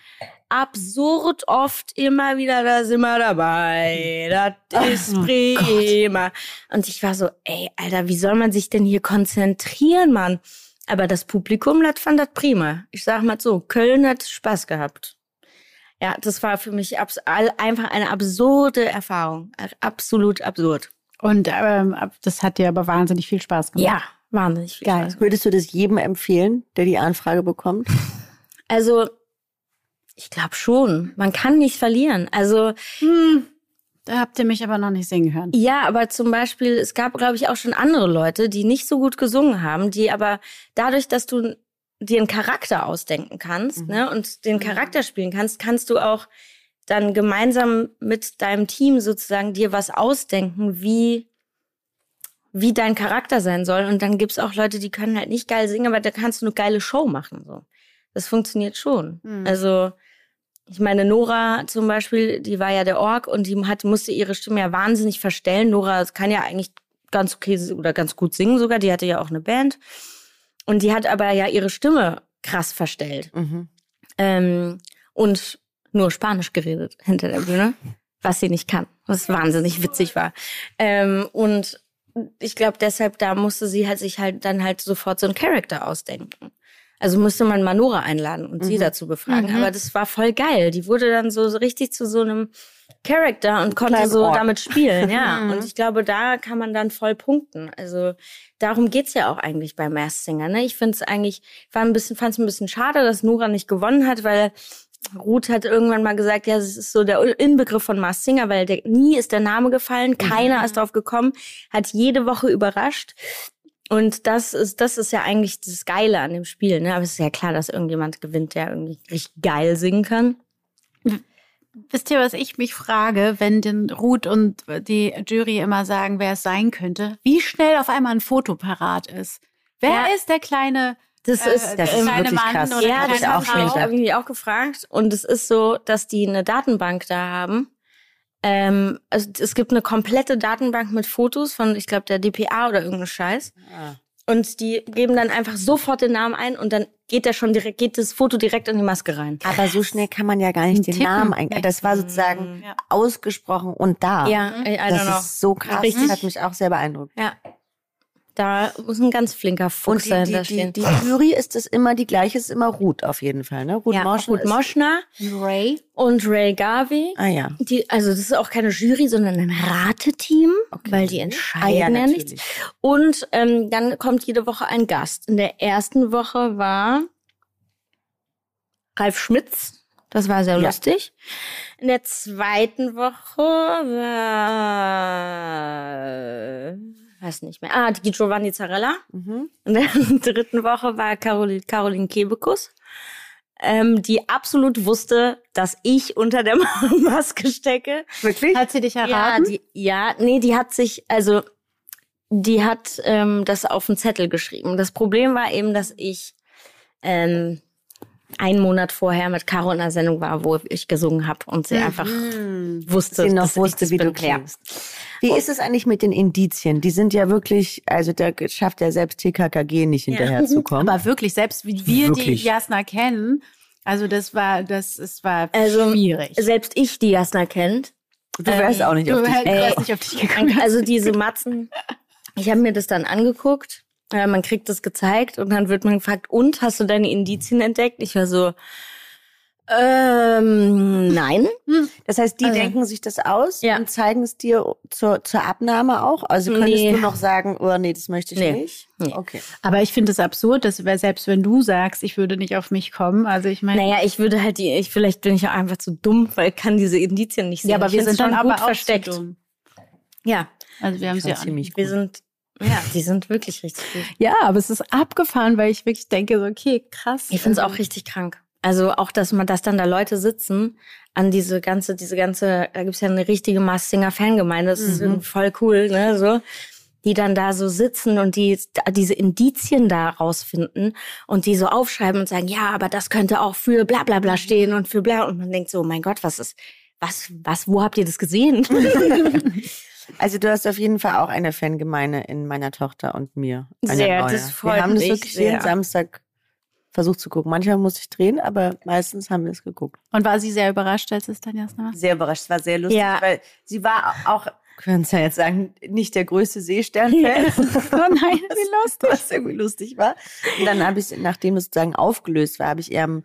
[SPEAKER 4] absurd oft immer wieder, da sind wir dabei, das ist
[SPEAKER 3] Oh
[SPEAKER 4] prima. Und ich war so, ey, Alter, wie soll man sich denn hier konzentrieren, Mann? Aber das Publikum, das fand das prima. Ich sag mal so, Köln hat Spaß gehabt. Ja, das war für mich einfach eine absurde Erfahrung. Absolut absurd.
[SPEAKER 3] Und ähm, das hat dir aber wahnsinnig viel Spaß gemacht.
[SPEAKER 4] Ja, wahnsinnig viel
[SPEAKER 3] Geil.
[SPEAKER 4] Spaß.
[SPEAKER 2] Würdest du das jedem empfehlen, der die Anfrage bekommt? *laughs*
[SPEAKER 4] Also, ich glaube schon. Man kann nicht verlieren. Also,
[SPEAKER 3] Hm, da habt ihr mich aber noch nicht singen hören.
[SPEAKER 4] ja, aber zum Beispiel, es gab, glaube ich, auch schon andere Leute, die nicht so gut gesungen haben, die aber dadurch, dass du dir einen Charakter ausdenken kannst,
[SPEAKER 2] Mhm.
[SPEAKER 4] ne, und den Charakter spielen kannst, kannst du auch dann gemeinsam mit deinem Team sozusagen dir was ausdenken, wie wie dein Charakter sein soll. Und dann gibt's auch Leute, die können halt nicht geil singen, aber da kannst du eine geile Show machen. So. Das funktioniert schon.
[SPEAKER 3] Mhm.
[SPEAKER 4] Also, ich meine, Nora zum Beispiel, die war ja der Org und die hat, musste ihre Stimme ja wahnsinnig verstellen. Nora kann ja eigentlich ganz okay oder ganz gut singen sogar. Die hatte ja auch eine Band. Und die hat aber ja ihre Stimme krass verstellt.
[SPEAKER 2] Mhm.
[SPEAKER 4] Ähm, und nur Spanisch geredet hinter der Bühne, was sie nicht kann. Was wahnsinnig witzig war. Ähm, und ich glaube, deshalb da musste sie halt sich halt dann halt sofort so einen Charakter ausdenken. Also musste man Manora einladen und sie
[SPEAKER 2] Mhm.
[SPEAKER 4] dazu befragen.
[SPEAKER 3] Mhm.
[SPEAKER 4] Aber das war voll geil. Die wurde dann so, so richtig zu so einem Charakter und konnte
[SPEAKER 2] Kleinen
[SPEAKER 4] so
[SPEAKER 2] Ork.
[SPEAKER 4] damit spielen, ja. *laughs* Und ich glaube, da kann man dann voll punkten. Also darum geht's ja auch eigentlich bei Masked Singer. Ne? Ich finde es eigentlich, war ein bisschen, fand es ein bisschen schade, dass Nora nicht gewonnen hat, weil Ruth hat irgendwann mal gesagt, ja, es ist so der Inbegriff von Masked Singer, weil der, nie ist der Name gefallen, keiner ist drauf gekommen, hat jede Woche überrascht. Und das ist, das ist ja eigentlich das Geile an dem Spiel, ne? Aber es ist ja klar, dass irgendjemand gewinnt, der irgendwie richtig geil singen kann.
[SPEAKER 3] Wisst ihr, was ich mich frage, wenn denn Ruth und die Jury immer sagen, wer es sein könnte? Wie schnell auf einmal ein Foto parat ist? Wer
[SPEAKER 4] Ja.
[SPEAKER 3] ist der kleine,
[SPEAKER 4] Das
[SPEAKER 3] äh,
[SPEAKER 4] ist,
[SPEAKER 2] das
[SPEAKER 3] der
[SPEAKER 2] ist
[SPEAKER 3] kleine
[SPEAKER 2] wirklich
[SPEAKER 3] Mann
[SPEAKER 2] krass.
[SPEAKER 3] oder
[SPEAKER 4] ja, das
[SPEAKER 2] auch
[SPEAKER 4] habe ich,
[SPEAKER 3] Frau?
[SPEAKER 4] hab ich mich auch gefragt. Und es ist so, dass die eine Datenbank da haben. Ähm, also es gibt eine komplette Datenbank mit Fotos von, ich glaube, der DPA oder irgendein Scheiß.
[SPEAKER 2] Ah.
[SPEAKER 4] Und die geben dann einfach sofort den Namen ein und dann geht der schon direkt, geht das Foto direkt in die Maske rein.
[SPEAKER 2] Aber so schnell kann man ja gar nicht den
[SPEAKER 3] Tippen.
[SPEAKER 2] Namen ein. Das war sozusagen
[SPEAKER 3] Ja.
[SPEAKER 2] ausgesprochen und da.
[SPEAKER 4] Ja, I,
[SPEAKER 2] das
[SPEAKER 4] know.
[SPEAKER 2] ist so krass.
[SPEAKER 4] Richtig.
[SPEAKER 2] Das hat mich auch sehr beeindruckt.
[SPEAKER 4] Ja. Da muss ein ganz flinker Fuchs
[SPEAKER 2] die,
[SPEAKER 4] dahinter
[SPEAKER 2] die, die,
[SPEAKER 4] stehen.
[SPEAKER 2] die Jury ist das immer die gleiche, ist immer Ruth auf jeden Fall, ne? Ruth
[SPEAKER 4] ja,
[SPEAKER 2] Moschner
[SPEAKER 4] Ruth Moschner
[SPEAKER 3] Ray.
[SPEAKER 4] und Ray Garvey.
[SPEAKER 2] Ah ja.
[SPEAKER 4] Die, also das ist auch keine Jury, sondern ein Rateteam, weil die
[SPEAKER 2] Ah,
[SPEAKER 4] entscheiden
[SPEAKER 2] ja,
[SPEAKER 4] ja, nichts. Und ähm, dann kommt jede Woche ein Gast. In der ersten Woche war Ralf Schmitz. Das war sehr
[SPEAKER 2] Ja.
[SPEAKER 4] lustig. In der zweiten Woche war weiß nicht mehr. Ah, die Giovanni Zarella.
[SPEAKER 2] Mhm.
[SPEAKER 4] In der *laughs* dritten Woche war Caroline, Caroline Kebekus, ähm, die absolut wusste, dass ich unter der *laughs* Maske stecke.
[SPEAKER 2] Wirklich?
[SPEAKER 3] Hat sie dich
[SPEAKER 4] Ja,
[SPEAKER 3] erraten?
[SPEAKER 4] die, ja, nee, die hat sich, also die hat ähm, das auf den Zettel geschrieben. Das Problem war eben, dass ich ähm, einen Monat vorher mit Caro in einer Sendung war, wo ich gesungen habe und sie einfach wusste,
[SPEAKER 2] Sie noch
[SPEAKER 4] dass ich
[SPEAKER 2] wusste,
[SPEAKER 4] das
[SPEAKER 2] wie du
[SPEAKER 4] bin. Ja.
[SPEAKER 2] klingst. Wie ist es eigentlich mit den Indizien? Die sind ja wirklich, also da schafft ja selbst TKKG nicht hinterherzukommen.
[SPEAKER 3] Aber wirklich, selbst wie wir
[SPEAKER 2] Wirklich.
[SPEAKER 3] die Jasna kennen, also das war, das es war
[SPEAKER 4] Also,
[SPEAKER 3] schwierig.
[SPEAKER 4] Selbst ich, die Jasna kennt,
[SPEAKER 2] du wärst auch nicht
[SPEAKER 3] du
[SPEAKER 2] auf dich.
[SPEAKER 3] wärst nicht auf dich gekommen.
[SPEAKER 4] Also diese Matzen, ich habe mir das dann angeguckt. Äh, man kriegt das gezeigt und dann wird man gefragt, und hast du deine Indizien entdeckt? Ich war so, ähm, nein.
[SPEAKER 2] Das heißt, die
[SPEAKER 4] Also-
[SPEAKER 2] denken sich das aus
[SPEAKER 4] Ja.
[SPEAKER 2] und zeigen es dir zur, zur Abnahme auch? Also könntest
[SPEAKER 4] Nee.
[SPEAKER 2] du noch sagen, oh nee, das möchte ich
[SPEAKER 4] Nee.
[SPEAKER 2] nicht?
[SPEAKER 4] Nee.
[SPEAKER 2] Okay.
[SPEAKER 3] Aber ich finde es absurd, dass wir- selbst wenn du sagst, ich würde nicht auf mich kommen, also ich meine,
[SPEAKER 4] Naja, ich würde halt die, ich, vielleicht bin ich auch einfach zu dumm, weil ich kann diese Indizien nicht sehen.
[SPEAKER 3] ja, aber
[SPEAKER 4] Ich
[SPEAKER 3] wir sind dann
[SPEAKER 4] schon
[SPEAKER 3] aber
[SPEAKER 4] gut
[SPEAKER 3] auch
[SPEAKER 4] versteckt.
[SPEAKER 3] Zu dumm.
[SPEAKER 4] Ja,
[SPEAKER 3] Also wir haben sie ja
[SPEAKER 2] ziemlich
[SPEAKER 4] wir
[SPEAKER 2] gut.
[SPEAKER 4] sind, ja, die sind wirklich richtig gut.
[SPEAKER 3] Ja, aber es ist abgefahren, weil ich wirklich denke, so, okay, krass.
[SPEAKER 4] Ich finde es auch richtig krank. Also auch, dass man, dass dann da Leute sitzen an diese ganze, diese ganze, da gibt's ja eine richtige Mars Singer Fangemeinde, das ist irgendwie voll cool, ne, so. Die dann da so sitzen und die diese Indizien da rausfinden und die so aufschreiben und sagen, ja, aber das könnte auch für bla bla bla stehen und für bla. Und man denkt so, oh mein Gott, was ist, was, was, wo habt ihr das gesehen? *laughs* *laughs*
[SPEAKER 2] Also du hast auf jeden Fall auch eine Fangemeinde in meiner Tochter und mir. Eine
[SPEAKER 4] Sehr,
[SPEAKER 2] neue.
[SPEAKER 4] das freut
[SPEAKER 2] Wir haben das
[SPEAKER 4] mich
[SPEAKER 2] wirklich jeden
[SPEAKER 4] sehr.
[SPEAKER 2] Samstag versucht zu gucken. Manchmal muss ich drehen, aber meistens haben wir es geguckt.
[SPEAKER 3] Und war sie sehr überrascht, als es dann Jasna war?
[SPEAKER 2] Sehr überrascht. Es war sehr lustig,
[SPEAKER 4] Ja.
[SPEAKER 2] weil sie war auch, können es ja jetzt sagen, nicht der größte Seestern-Fan. *laughs*
[SPEAKER 3] Oh nein, wie *laughs* lustig.
[SPEAKER 2] Was irgendwie lustig war. Und dann habe ich, nachdem es sozusagen aufgelöst war, habe ich ihr am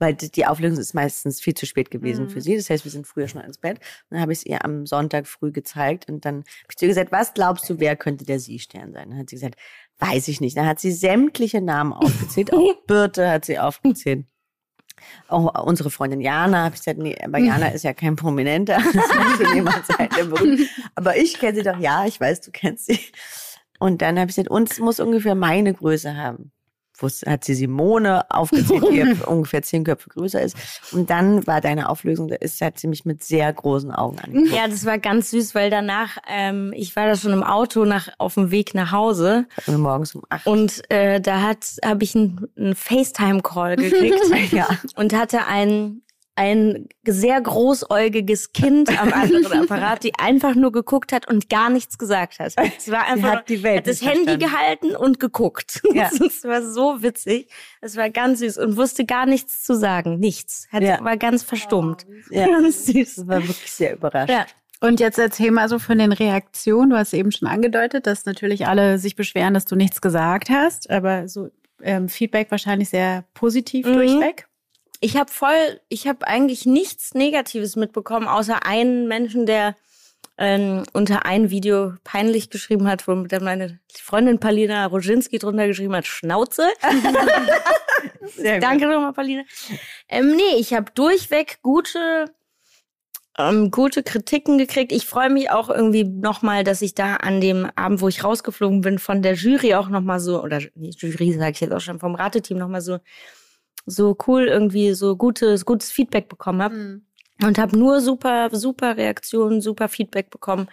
[SPEAKER 2] weil die Auflösung ist meistens viel zu spät gewesen
[SPEAKER 3] Mhm.
[SPEAKER 2] für sie. Das heißt, wir sind früher schon ins Bett. Und dann habe ich es ihr am Sonntag früh gezeigt und dann habe ich zu ihr gesagt, was glaubst du, wer könnte der Sie-Stern sein? Dann hat sie gesagt, weiß ich nicht. Dann hat sie sämtliche Namen aufgezählt. Auch *laughs* Birte hat sie aufgezählt. Auch unsere Freundin Jana, habe ich gesagt, nee, aber Jana *laughs* ist ja kein Prominenter. *laughs* Das muss jemand sein, der berühmt. Aber ich kenne sie doch, ja, ich weiß, du kennst sie. Und dann habe ich gesagt, uns muss ungefähr meine Größe haben. Hat sie Simone aufgezählt, die *laughs* ungefähr zehn Köpfe größer ist. Und dann war deine Auflösung, da ist, hat sie mich mit sehr großen Augen angeguckt.
[SPEAKER 4] ja, das war ganz süß, weil danach, ähm, ich war da schon im Auto nach, auf dem Weg nach Hause.
[SPEAKER 2] Und morgens um acht.
[SPEAKER 4] Und äh, da hat habe ich einen, einen FaceTime-Call gekriegt *laughs*
[SPEAKER 2] Ja.
[SPEAKER 4] und hatte ein ein sehr großäugiges Kind am *laughs* anderen Apparat, die einfach nur geguckt hat und gar nichts gesagt hat. Es war einfach
[SPEAKER 2] hat die Welt
[SPEAKER 4] hat das Handy
[SPEAKER 2] verstanden.
[SPEAKER 4] gehalten und geguckt. *laughs*
[SPEAKER 2] Ja.
[SPEAKER 4] Es war so witzig. Es war ganz süß und wusste gar nichts zu sagen. Nichts. Hat,
[SPEAKER 2] Ja.
[SPEAKER 4] War ganz verstummt.
[SPEAKER 2] Ja. *laughs*
[SPEAKER 4] Ganz süß.
[SPEAKER 2] Das war wirklich sehr überrascht.
[SPEAKER 4] Ja.
[SPEAKER 3] Und jetzt erzähl mal so von den Reaktionen. Du hast eben schon angedeutet, dass natürlich alle sich beschweren, dass du nichts gesagt hast, aber so ähm, Feedback wahrscheinlich sehr positiv
[SPEAKER 4] Mhm.
[SPEAKER 3] durchweg.
[SPEAKER 4] Ich habe voll, ich habe eigentlich nichts Negatives mitbekommen, außer einen Menschen, der ähm, unter ein Video peinlich geschrieben hat, wo dann meine Freundin Palina Roginski drunter geschrieben hat, Schnauze. *laughs* Danke nochmal, Palina. Ähm, nee, ich habe durchweg gute, ähm, gute Kritiken gekriegt. Ich freue mich auch irgendwie nochmal, dass ich da an dem Abend, wo ich rausgeflogen bin, von der Jury auch nochmal so, oder nee, Jury sage ich jetzt auch schon, vom Rateteam nochmal so, so cool irgendwie so gutes, gutes Feedback bekommen habe.
[SPEAKER 3] Mhm.
[SPEAKER 4] Und habe nur super, super Reaktionen, super Feedback bekommen.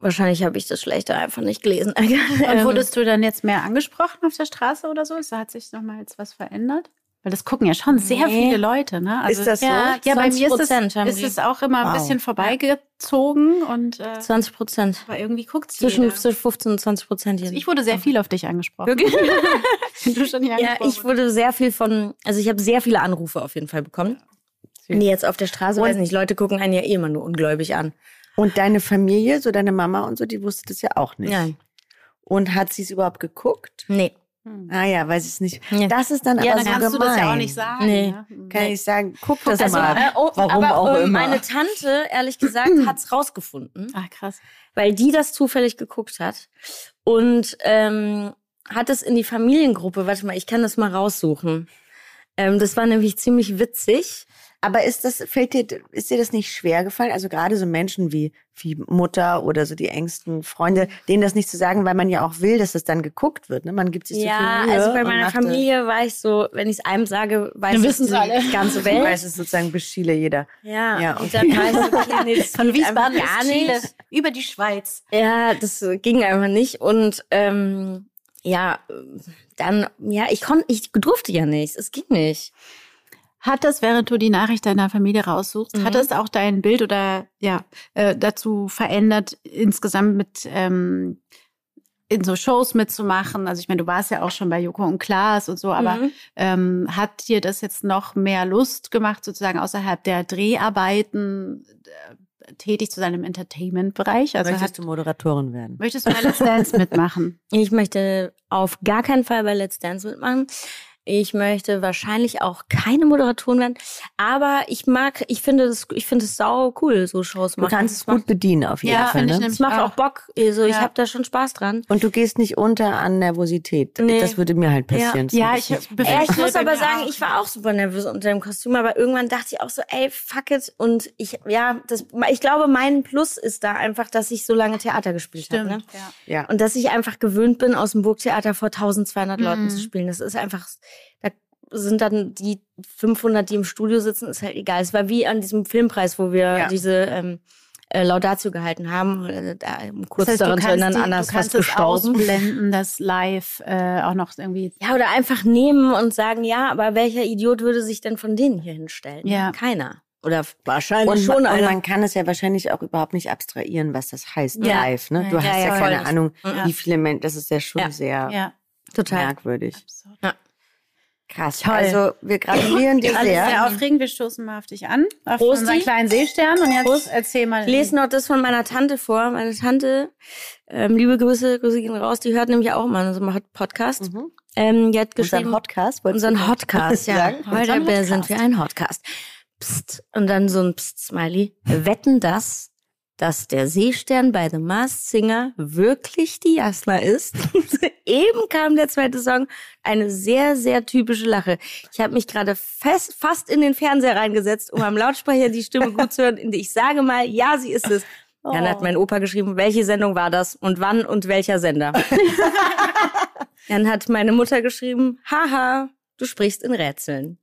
[SPEAKER 4] Wahrscheinlich habe ich das Schlechte einfach nicht gelesen. *laughs*
[SPEAKER 3] Und
[SPEAKER 4] Ähm,
[SPEAKER 3] wurdest du dann jetzt mehr angesprochen auf der Straße oder so? Hat sich noch mal jetzt was verändert? Weil das gucken ja schon sehr
[SPEAKER 4] Nee.
[SPEAKER 3] viele Leute, ne?
[SPEAKER 2] Ist das so?
[SPEAKER 3] Ja, ja bei mir ist
[SPEAKER 4] 20% haben
[SPEAKER 3] es, ist es auch immer ein
[SPEAKER 2] Wow.
[SPEAKER 3] bisschen vorbeigezogen und äh,
[SPEAKER 4] 20 Prozent.
[SPEAKER 3] aber irgendwie guckt
[SPEAKER 4] Zwischen
[SPEAKER 3] jeder.
[SPEAKER 4] zwischen 15 und 20 Prozent.
[SPEAKER 3] Also ich wurde sehr viel auf dich angesprochen.
[SPEAKER 4] Wirklich? *laughs* *laughs*
[SPEAKER 3] du schon nicht
[SPEAKER 4] Ja,
[SPEAKER 3] angesprochen
[SPEAKER 4] ich wurde sehr viel von, also ich habe sehr viele Anrufe auf jeden Fall bekommen. Nee, jetzt auf der Straße, weiß nicht, Leute gucken einen ja eh immer nur ungläubig an.
[SPEAKER 2] Und deine Familie, so deine Mama und so, die wusste das ja auch nicht.
[SPEAKER 4] Nein.
[SPEAKER 2] Und hat sie es überhaupt geguckt?
[SPEAKER 4] Nee.
[SPEAKER 2] Ah ja, weiß ich nicht.
[SPEAKER 4] Nee.
[SPEAKER 2] Das ist dann
[SPEAKER 3] Ja,
[SPEAKER 2] aber
[SPEAKER 3] dann
[SPEAKER 2] so
[SPEAKER 3] kannst
[SPEAKER 2] gemein.
[SPEAKER 3] du das ja auch nicht sagen.
[SPEAKER 4] Nee.
[SPEAKER 3] ne?
[SPEAKER 2] Kann ich sagen, guck das
[SPEAKER 4] Also,
[SPEAKER 2] mal.
[SPEAKER 4] äh, oh,
[SPEAKER 2] Warum
[SPEAKER 4] aber
[SPEAKER 2] auch
[SPEAKER 4] ähm,
[SPEAKER 2] immer.
[SPEAKER 4] meine Tante, ehrlich gesagt, *clears throat* hat's rausgefunden,
[SPEAKER 3] Ach, krass.
[SPEAKER 4] weil die das zufällig geguckt hat und ähm, hat es in die Familiengruppe. Warte mal, ich kann das mal raussuchen. Ähm, das war nämlich ziemlich witzig.
[SPEAKER 2] Aber ist das, fällt dir, ist dir das nicht schwer gefallen? Also gerade so Menschen wie, wie Mutter oder so die engsten Freunde, denen das nicht zu sagen, weil man ja auch will, dass das dann geguckt wird. Ne? Man gibt sich
[SPEAKER 4] Ja,
[SPEAKER 2] so viel Mühe
[SPEAKER 4] also bei
[SPEAKER 2] und
[SPEAKER 4] meiner Familie war ich so, wenn ich es einem sage, weiß
[SPEAKER 3] Dann
[SPEAKER 4] es die
[SPEAKER 3] alle.
[SPEAKER 4] ganze. *laughs* Welt.
[SPEAKER 2] Weiß es sozusagen bis Chile jeder.
[SPEAKER 4] Ja,
[SPEAKER 2] Ja,
[SPEAKER 4] und
[SPEAKER 2] okay.
[SPEAKER 4] dann war ich okay, nee, *laughs* das
[SPEAKER 3] Von Wiesbaden
[SPEAKER 4] gar
[SPEAKER 3] Chile,
[SPEAKER 4] nicht.
[SPEAKER 3] über die Schweiz.
[SPEAKER 4] Ja, das ging einfach nicht. Und ähm, ja, dann, ja, ich konnte, ich durfte ja nicht. Es ging nicht.
[SPEAKER 3] Hat das, während du die Nachricht deiner Familie raussuchst,
[SPEAKER 4] Mhm.
[SPEAKER 3] hat das auch dein Bild oder ja äh, dazu verändert, insgesamt mit ähm, in so Shows mitzumachen? Also ich meine, du warst ja auch schon bei Joko und Klaas und so, aber
[SPEAKER 4] Mhm.
[SPEAKER 3] ähm, hat dir das jetzt noch mehr Lust gemacht, sozusagen außerhalb der Dreharbeiten äh, tätig zu sein im Entertainment-Bereich? Also
[SPEAKER 2] Möchtest
[SPEAKER 3] hat,
[SPEAKER 2] du Moderatorin werden?
[SPEAKER 3] möchtest du bei Let's Dance *laughs* mitmachen?
[SPEAKER 4] Ich möchte auf gar keinen Fall bei Let's Dance mitmachen. Ich möchte wahrscheinlich auch keine Moderatorin werden, aber ich mag, ich finde das, ich finde es sau cool, so Shows
[SPEAKER 2] Du
[SPEAKER 4] machen.
[SPEAKER 2] kannst es gut bedienen auf jeden
[SPEAKER 3] Ja,
[SPEAKER 2] Fall.
[SPEAKER 3] ich
[SPEAKER 2] Ne?
[SPEAKER 4] Das macht auch
[SPEAKER 3] auch.
[SPEAKER 4] Bock. Also ich
[SPEAKER 3] Ja.
[SPEAKER 4] habe da schon Spaß dran.
[SPEAKER 2] Und du gehst nicht unter an Nervosität.
[SPEAKER 4] Nee.
[SPEAKER 2] Das würde mir halt passieren.
[SPEAKER 3] Ja,
[SPEAKER 2] Das
[SPEAKER 3] ich
[SPEAKER 4] Ja, ich muss aber sagen, ich war auch super nervös unter dem Kostüm, aber irgendwann dachte ich auch so, ey, fuck it. Und ich, ja, das, ich glaube, mein Plus ist da einfach, dass ich so lange Theater gespielt habe. Ne?
[SPEAKER 3] ja.
[SPEAKER 2] ja.
[SPEAKER 4] Und dass ich einfach gewöhnt bin, aus dem Burgtheater vor 1200 Leuten
[SPEAKER 3] Mhm.
[SPEAKER 4] zu spielen. Das ist einfach, da sind dann die 500, die im Studio sitzen, ist halt egal. Es war wie an diesem Filmpreis, wo wir
[SPEAKER 2] Ja.
[SPEAKER 4] diese ähm, äh, Laudatio gehalten haben. Äh, Da, um kurz
[SPEAKER 3] Das heißt,
[SPEAKER 4] daran zu
[SPEAKER 3] kannst,
[SPEAKER 4] erinnern, Anna
[SPEAKER 3] du kannst
[SPEAKER 4] fast
[SPEAKER 3] es
[SPEAKER 4] gestorben.
[SPEAKER 3] ausblenden, das live äh, auch noch irgendwie.
[SPEAKER 4] Ja, oder einfach nehmen und sagen, ja, aber welcher Idiot würde sich denn von denen hier hinstellen?
[SPEAKER 3] Ja.
[SPEAKER 4] Keiner. Oder wahrscheinlich
[SPEAKER 2] Und,
[SPEAKER 4] schon
[SPEAKER 2] und
[SPEAKER 4] einer.
[SPEAKER 2] man kann es ja wahrscheinlich auch überhaupt nicht abstrahieren, was das heißt
[SPEAKER 4] Ja.
[SPEAKER 2] live. Ne? Du
[SPEAKER 4] Ja,
[SPEAKER 2] hast
[SPEAKER 4] ja,
[SPEAKER 2] ja, keine. Ahnung,
[SPEAKER 3] Ja.
[SPEAKER 2] wie viele Menschen. Das ist ja schon
[SPEAKER 4] Ja.
[SPEAKER 2] sehr
[SPEAKER 3] Ja,
[SPEAKER 4] Total.
[SPEAKER 2] merkwürdig. Krass.
[SPEAKER 3] Toll.
[SPEAKER 2] Also wir gratulieren dir
[SPEAKER 3] Alles sehr
[SPEAKER 2] sehr.
[SPEAKER 3] aufregend. Wir stoßen mal auf dich an. Auf
[SPEAKER 4] Prosti.
[SPEAKER 3] unseren kleinen Seestern. Und jetzt
[SPEAKER 4] Prost.
[SPEAKER 3] erzähl mal.
[SPEAKER 4] Ich lese noch das von meiner Tante vor. Meine Tante, ähm, liebe Grüße, Grüße gehen raus, die hört nämlich auch mal unseren Podcast.
[SPEAKER 2] Mhm.
[SPEAKER 4] Ähm, die hat geschrieben,
[SPEAKER 2] Unseren Podcast. wolltest du
[SPEAKER 4] unseren Hotcast, ja.
[SPEAKER 2] sagen?
[SPEAKER 4] Heute sind wir ein Hotcast. Psst. Und dann so ein Psst-Smiley. Wetten das, dass der Seestern bei The Masked Singer wirklich die Jasna ist? *laughs* Eben kam der zweite Song. Eine sehr, sehr typische Lache. Ich habe mich gerade fest, fast in den Fernseher reingesetzt, um am Lautsprecher die Stimme gut zu hören. Und ich sage mal, ja, sie ist es. Dann hat mein Opa geschrieben, welche Sendung war das und wann und welcher Sender. *laughs* Dann hat meine Mutter geschrieben, haha, du sprichst in Rätseln.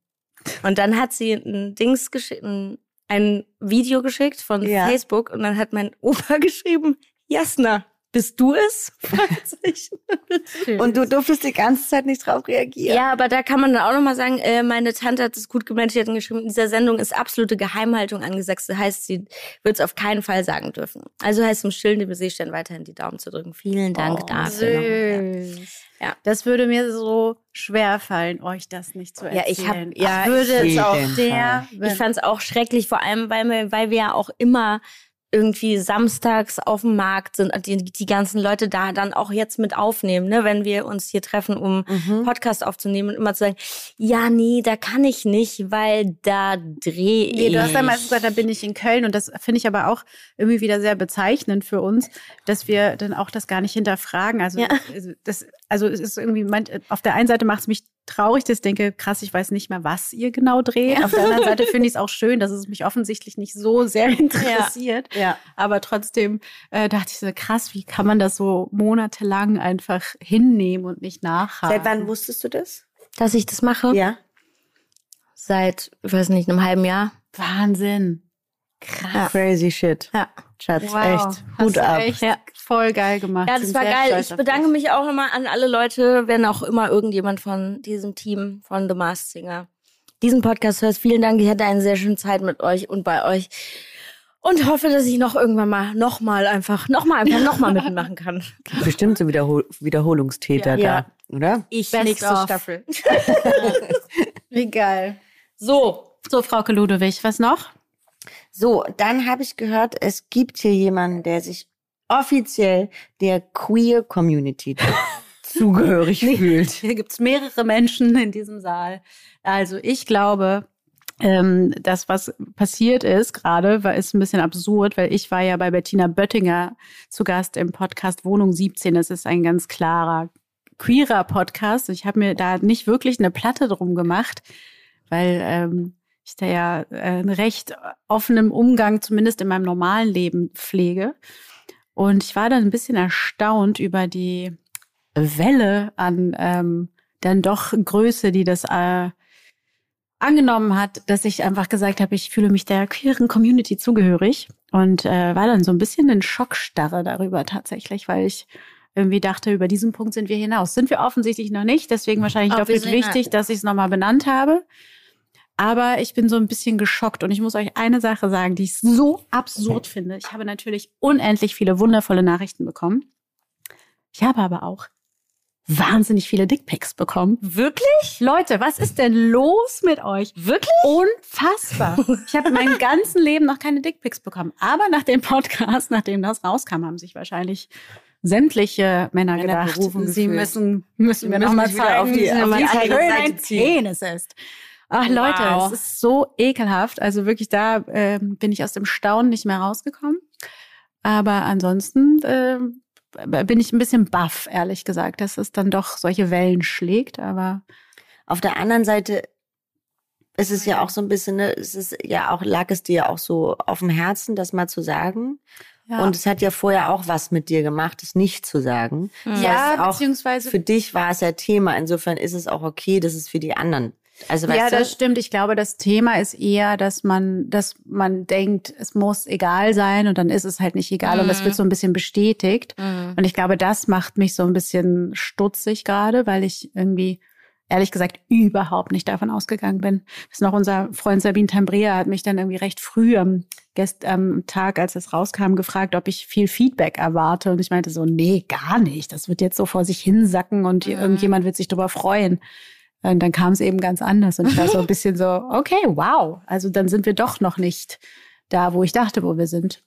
[SPEAKER 4] Und dann hat sie ein Dings geschickt, ein, ein Video geschickt von
[SPEAKER 2] Ja.
[SPEAKER 4] Facebook und dann hat mein Opa *laughs* geschrieben, Jasna, bist du es? *laughs*
[SPEAKER 2] Und du durftest die ganze Zeit nicht drauf reagieren.
[SPEAKER 4] Ja, aber da kann man dann auch nochmal sagen, äh, meine Tante hat es gut gemeint, sie hat geschrieben, in dieser Sendung ist absolute Geheimhaltung angesagt. Das heißt, sie wird es auf keinen Fall sagen dürfen. Also heißt im Stillen Seestern weiterhin die Daumen zu drücken. Vielen Dank
[SPEAKER 2] Oh,
[SPEAKER 4] dafür.
[SPEAKER 3] Süß.
[SPEAKER 4] Ja.
[SPEAKER 3] Das würde mir so schwer fallen, euch das nicht zu
[SPEAKER 4] Ja,
[SPEAKER 3] erzählen.
[SPEAKER 4] ich hab- ja,
[SPEAKER 3] ich würde es auch der.
[SPEAKER 4] Ich fand es auch schrecklich, vor allem, weil wir, weil wir ja auch immer irgendwie samstags auf dem Markt sind, die, die ganzen Leute da dann auch jetzt mit aufnehmen, ne, wenn wir uns hier treffen, um
[SPEAKER 2] Mhm.
[SPEAKER 4] Podcast aufzunehmen und immer zu sagen, ja, nee, da kann ich nicht, weil da dreh
[SPEAKER 3] Nee,
[SPEAKER 4] ich.
[SPEAKER 3] du hast ja meistens gesagt, da bin ich in Köln und das finde ich aber auch irgendwie wieder sehr bezeichnend für uns, dass wir dann auch das gar nicht hinterfragen. Also,
[SPEAKER 4] Ja.
[SPEAKER 3] also das, also es ist irgendwie, auf der einen Seite macht es mich traurig, dass ich denke, krass, ich weiß nicht mehr, was ihr genau dreht. Auf der anderen Seite *laughs* finde ich es auch schön, dass es mich offensichtlich nicht so sehr interessiert.
[SPEAKER 2] Ja.
[SPEAKER 3] Aber trotzdem äh, dachte ich so, krass, wie kann man das so monatelang einfach hinnehmen und nicht nachhaken?
[SPEAKER 2] Seit wann wusstest du das?
[SPEAKER 4] Dass ich das mache?
[SPEAKER 2] Ja.
[SPEAKER 4] Seit, ich weiß nicht, einem halben Jahr.
[SPEAKER 3] Wahnsinn. Krass.
[SPEAKER 2] Crazy shit.
[SPEAKER 4] Ja.
[SPEAKER 2] Schatz,
[SPEAKER 3] Wow.
[SPEAKER 2] echt. Hut ab.
[SPEAKER 3] Echt
[SPEAKER 4] Ja.
[SPEAKER 3] voll geil gemacht.
[SPEAKER 4] Ja, das war
[SPEAKER 3] sehr
[SPEAKER 4] geil. Ich bedanke
[SPEAKER 3] dich.
[SPEAKER 4] mich auch immer an alle Leute, wenn auch immer irgendjemand von diesem Team von The Masked Singer diesen Podcast hört. Vielen Dank. Ich hatte eine sehr schöne Zeit mit euch und bei euch. Und hoffe, dass ich noch irgendwann mal, noch mal einfach, noch mal einfach, noch mal mitmachen kann. *laughs*
[SPEAKER 2] Bestimmt so Wiederhol Wiederholungstäter
[SPEAKER 4] Ja.
[SPEAKER 2] da, oder?
[SPEAKER 4] Ich
[SPEAKER 3] Best
[SPEAKER 4] nächste
[SPEAKER 3] of.
[SPEAKER 4] Staffel. *laughs* *laughs*
[SPEAKER 3] Wie geil.
[SPEAKER 4] So.
[SPEAKER 3] So, Frauke Ludewig, was noch?
[SPEAKER 2] So, dann habe ich gehört, es gibt hier jemanden, der sich offiziell der Queer Community *laughs* zugehörig fühlt.
[SPEAKER 3] Hier gibt's mehrere Menschen in diesem Saal. Also ich glaube, ähm, das, was passiert ist gerade, war ist ein bisschen absurd, weil ich war ja bei Bettina Böttinger zu Gast im Podcast Wohnung 17. Das ist ein ganz klarer queerer Podcast. Ich habe mir da nicht wirklich eine Platte drum gemacht, weil ähm, ich da ja äh, einen recht offenen Umgang, zumindest in meinem normalen Leben, pflege. Und ich war dann ein bisschen erstaunt über die Welle an ähm, dann doch Größe, die das äh, angenommen hat, dass ich einfach gesagt habe, ich fühle mich der queeren Community zugehörig und äh, war dann so ein bisschen in Schockstarre darüber tatsächlich, weil ich irgendwie dachte, über diesen Punkt sind wir hinaus. Sind wir offensichtlich noch nicht, deswegen wahrscheinlich
[SPEAKER 4] wir
[SPEAKER 3] doppelt wichtig,
[SPEAKER 4] halt-
[SPEAKER 3] dass ich es nochmal benannt habe. Aber ich bin so ein bisschen geschockt und ich muss euch eine Sache sagen, die ich so absurd *laughs* finde. Ich habe natürlich unendlich viele wundervolle Nachrichten bekommen. Ich habe aber auch wahnsinnig viele Dickpics bekommen.
[SPEAKER 4] Wirklich?
[SPEAKER 3] Leute, was ist denn los mit euch?
[SPEAKER 4] Wirklich?
[SPEAKER 3] Unfassbar. Ich habe mein *laughs* ganzen Leben noch keine Dickpics bekommen. Aber nach dem Podcast, nachdem das rauskam, haben sich wahrscheinlich sämtliche Männer,
[SPEAKER 2] Männer
[SPEAKER 3] gedacht,
[SPEAKER 2] berufen
[SPEAKER 3] sie müssen, müssen wir
[SPEAKER 2] Wir
[SPEAKER 3] noch mal
[SPEAKER 2] müssen wieder
[SPEAKER 3] zeigen,
[SPEAKER 2] auf die- auf die
[SPEAKER 3] wie
[SPEAKER 2] andere
[SPEAKER 3] schön
[SPEAKER 2] Seite
[SPEAKER 3] ein
[SPEAKER 2] ziehen.
[SPEAKER 3] Penis ist. Ach Leute,
[SPEAKER 4] Wow.
[SPEAKER 3] es ist so ekelhaft. Also wirklich, da ähm, bin ich aus dem Staunen nicht mehr rausgekommen. Aber ansonsten ähm, bin ich ein bisschen baff, ehrlich gesagt, dass es dann doch solche Wellen schlägt. Aber
[SPEAKER 2] Auf der anderen Seite ist es ja auch so ein bisschen, ne, es ist ja auch, lag es dir auch so auf dem Herzen, das mal zu sagen.
[SPEAKER 3] ja,
[SPEAKER 2] Und es hat ja vorher auch was mit dir gemacht, es nicht zu sagen. Das
[SPEAKER 3] ja beziehungsweise
[SPEAKER 2] für dich war es ja Thema. Insofern ist es auch okay, dass es für die anderen. Also
[SPEAKER 3] ja,
[SPEAKER 2] du,
[SPEAKER 3] das stimmt. Ich glaube, das Thema ist eher, dass man, dass man denkt, es muss egal sein und dann ist es halt nicht egal und das
[SPEAKER 4] Mhm.
[SPEAKER 3] wird so ein bisschen bestätigt.
[SPEAKER 4] Mhm.
[SPEAKER 3] Und ich glaube, das macht mich so ein bisschen stutzig gerade, weil ich irgendwie ehrlich gesagt überhaupt nicht davon ausgegangen bin. Das ist noch unser Freund Sabine Tambrea hat mich dann irgendwie recht früh am, gest, am Tag, als es rauskam, gefragt, ob ich viel Feedback erwarte. Und ich meinte so, nee, gar nicht. Das wird jetzt so vor sich hinsacken und
[SPEAKER 4] Mhm.
[SPEAKER 3] irgendjemand wird sich darüber freuen. Und dann kam es eben ganz anders. Und ich war so ein *laughs* bisschen so, okay, wow. Also dann sind wir doch noch nicht da, wo ich dachte, wo wir sind.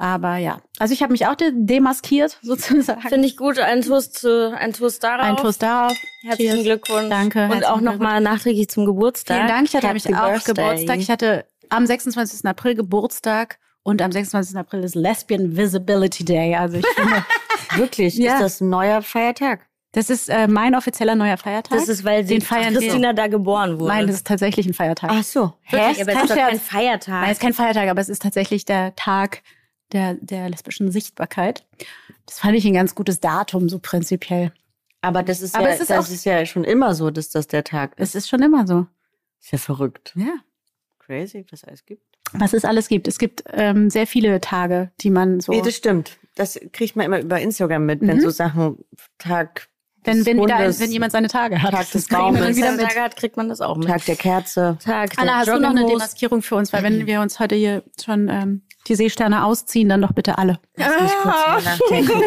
[SPEAKER 3] Aber ja, also ich habe mich auch de demaskiert *laughs* sozusagen.
[SPEAKER 4] Finde ich gut. Ein Toast, zu, ein Toast darauf.
[SPEAKER 3] Ein Toast darauf.
[SPEAKER 4] Herzlichen
[SPEAKER 3] Cheers.
[SPEAKER 4] Glückwunsch.
[SPEAKER 3] Danke.
[SPEAKER 4] Und auch nochmal nachträglich zum Geburtstag.
[SPEAKER 3] Vielen Dank. Ich hatte nämlich auch. Geburtstag. Ich hatte am 26. April Geburtstag und am 26. April ist Lesbian Visibility Day. Also ich finde, *laughs*
[SPEAKER 2] wirklich,
[SPEAKER 3] Ja.
[SPEAKER 2] ist das ein neuer Feiertag?
[SPEAKER 3] Das ist äh, mein offizieller neuer Feiertag.
[SPEAKER 4] Das ist, weil sie
[SPEAKER 3] Den feiern.
[SPEAKER 4] Christina da geboren wurde.
[SPEAKER 3] Nein, das ist tatsächlich ein Feiertag.
[SPEAKER 2] Ach so.
[SPEAKER 3] Wirklich?
[SPEAKER 4] ja, aber es ist doch kein. Feiertag.
[SPEAKER 3] Nein, es ist kein Feiertag, aber es ist tatsächlich der Tag der, der lesbischen Sichtbarkeit. Das fand ich ein ganz gutes Datum, so prinzipiell.
[SPEAKER 2] Aber das ist,
[SPEAKER 3] Aber
[SPEAKER 2] ja,
[SPEAKER 3] ist
[SPEAKER 2] das ist ja schon immer so, dass das der Tag ist.
[SPEAKER 3] Es ist schon immer so.
[SPEAKER 2] Ist ja verrückt.
[SPEAKER 3] Ja.
[SPEAKER 2] Crazy, was es alles gibt.
[SPEAKER 3] Was es alles gibt. Es gibt ähm, sehr viele Tage, die man so.
[SPEAKER 2] Nee, das stimmt. Das kriegt man immer über Instagram mit, wenn
[SPEAKER 3] Mhm.
[SPEAKER 2] so Sachen Tag
[SPEAKER 3] wenn, wenn, wieder, wenn jemand seine Tage hat.
[SPEAKER 2] Tag des *laughs* Baumes.
[SPEAKER 3] dann
[SPEAKER 4] Wenn
[SPEAKER 3] wieder
[SPEAKER 4] man
[SPEAKER 3] mit.
[SPEAKER 4] Tage hat, kriegt man das auch mit.
[SPEAKER 2] Tag der Kerze.
[SPEAKER 4] Tag der
[SPEAKER 3] Anna, hast du noch eine. Demaskierung für uns? Weil wenn wir uns heute hier schon ähm, die Seesterne ausziehen, dann doch bitte alle.
[SPEAKER 2] Lass mich kurz mal nachdenken.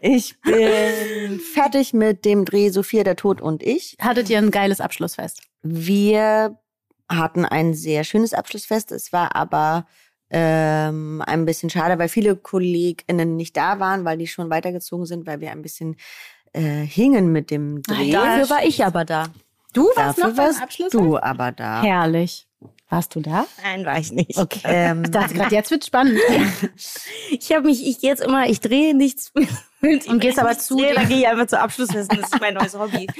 [SPEAKER 2] Ich, ich bin fertig mit dem Dreh Sophia, der Tod und ich.
[SPEAKER 3] Hattet ihr ein geiles Abschlussfest?
[SPEAKER 2] Wir hatten ein sehr schönes Abschlussfest. Es war aber ähm, ein bisschen schade, weil viele KollegInnen nicht da waren, weil die schon weitergezogen sind, weil wir ein bisschen äh, hingen mit dem Dreh.
[SPEAKER 4] Dafür war ich aber da.
[SPEAKER 3] Du
[SPEAKER 2] Dafür warst du aber da.
[SPEAKER 3] Herrlich. Warst du da?
[SPEAKER 4] Nein, war ich nicht.
[SPEAKER 3] Okay.
[SPEAKER 2] Ähm,
[SPEAKER 3] Ich dachte gerade, jetzt wird spannend. *laughs*
[SPEAKER 4] Ich habe mich, ich gehe jetzt immer, ich drehe nichts *laughs* mit.
[SPEAKER 3] Und gehst aber zu dir.
[SPEAKER 4] Dann gehe ich einfach zu Abschlussfesten. Das ist mein neues Hobby. *laughs*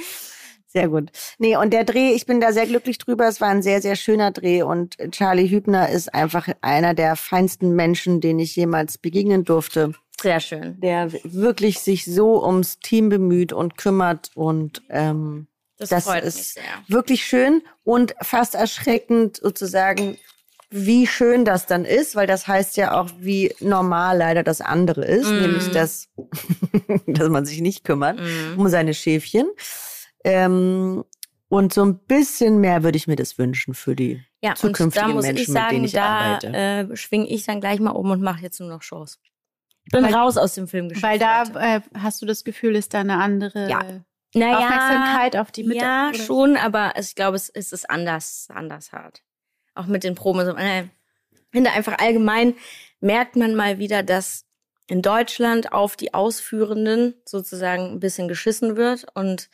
[SPEAKER 2] Sehr gut. Nee, und der Dreh, ich bin da sehr glücklich drüber. Es war ein sehr, sehr schöner Dreh und Charlie Hübner ist einfach einer der feinsten Menschen, denen ich jemals begegnen durfte.
[SPEAKER 4] Sehr schön.
[SPEAKER 2] Der wirklich sich so ums Team bemüht und kümmert und ähm,
[SPEAKER 4] Das,
[SPEAKER 2] Das
[SPEAKER 4] freut
[SPEAKER 2] ist-
[SPEAKER 4] mich sehr.
[SPEAKER 2] wirklich schön und fast erschreckend sozusagen, wie schön das dann ist, weil das heißt ja auch, wie normal leider das andere ist,
[SPEAKER 4] Mm.
[SPEAKER 2] nämlich dass, *laughs* dass man sich nicht kümmert
[SPEAKER 4] Mhm.
[SPEAKER 2] um seine Schäfchen. Ähm, und so ein bisschen mehr würde ich mir das wünschen für die
[SPEAKER 4] Ja, und
[SPEAKER 2] zukünftigen
[SPEAKER 4] da muss
[SPEAKER 2] Menschen,
[SPEAKER 4] ich
[SPEAKER 2] mit denen
[SPEAKER 4] sagen,
[SPEAKER 2] ich
[SPEAKER 4] da
[SPEAKER 2] arbeite.
[SPEAKER 4] äh, schwinge ich dann gleich mal um und mache jetzt nur noch Shows. Ich bin
[SPEAKER 3] Weil-
[SPEAKER 4] raus aus dem Filmgeschäft.
[SPEAKER 3] Weil da äh, hast du das Gefühl, ist da eine andere
[SPEAKER 4] Ja. naja,
[SPEAKER 3] Aufmerksamkeit auf die Mit
[SPEAKER 4] Ja,
[SPEAKER 3] oder-
[SPEAKER 4] schon, aber es, ich glaube, es, es ist anders, anders hart. Auch mit den Proben. So, äh, ich finde einfach allgemein, merkt man mal wieder, dass in Deutschland auf die Ausführenden sozusagen ein bisschen geschissen wird und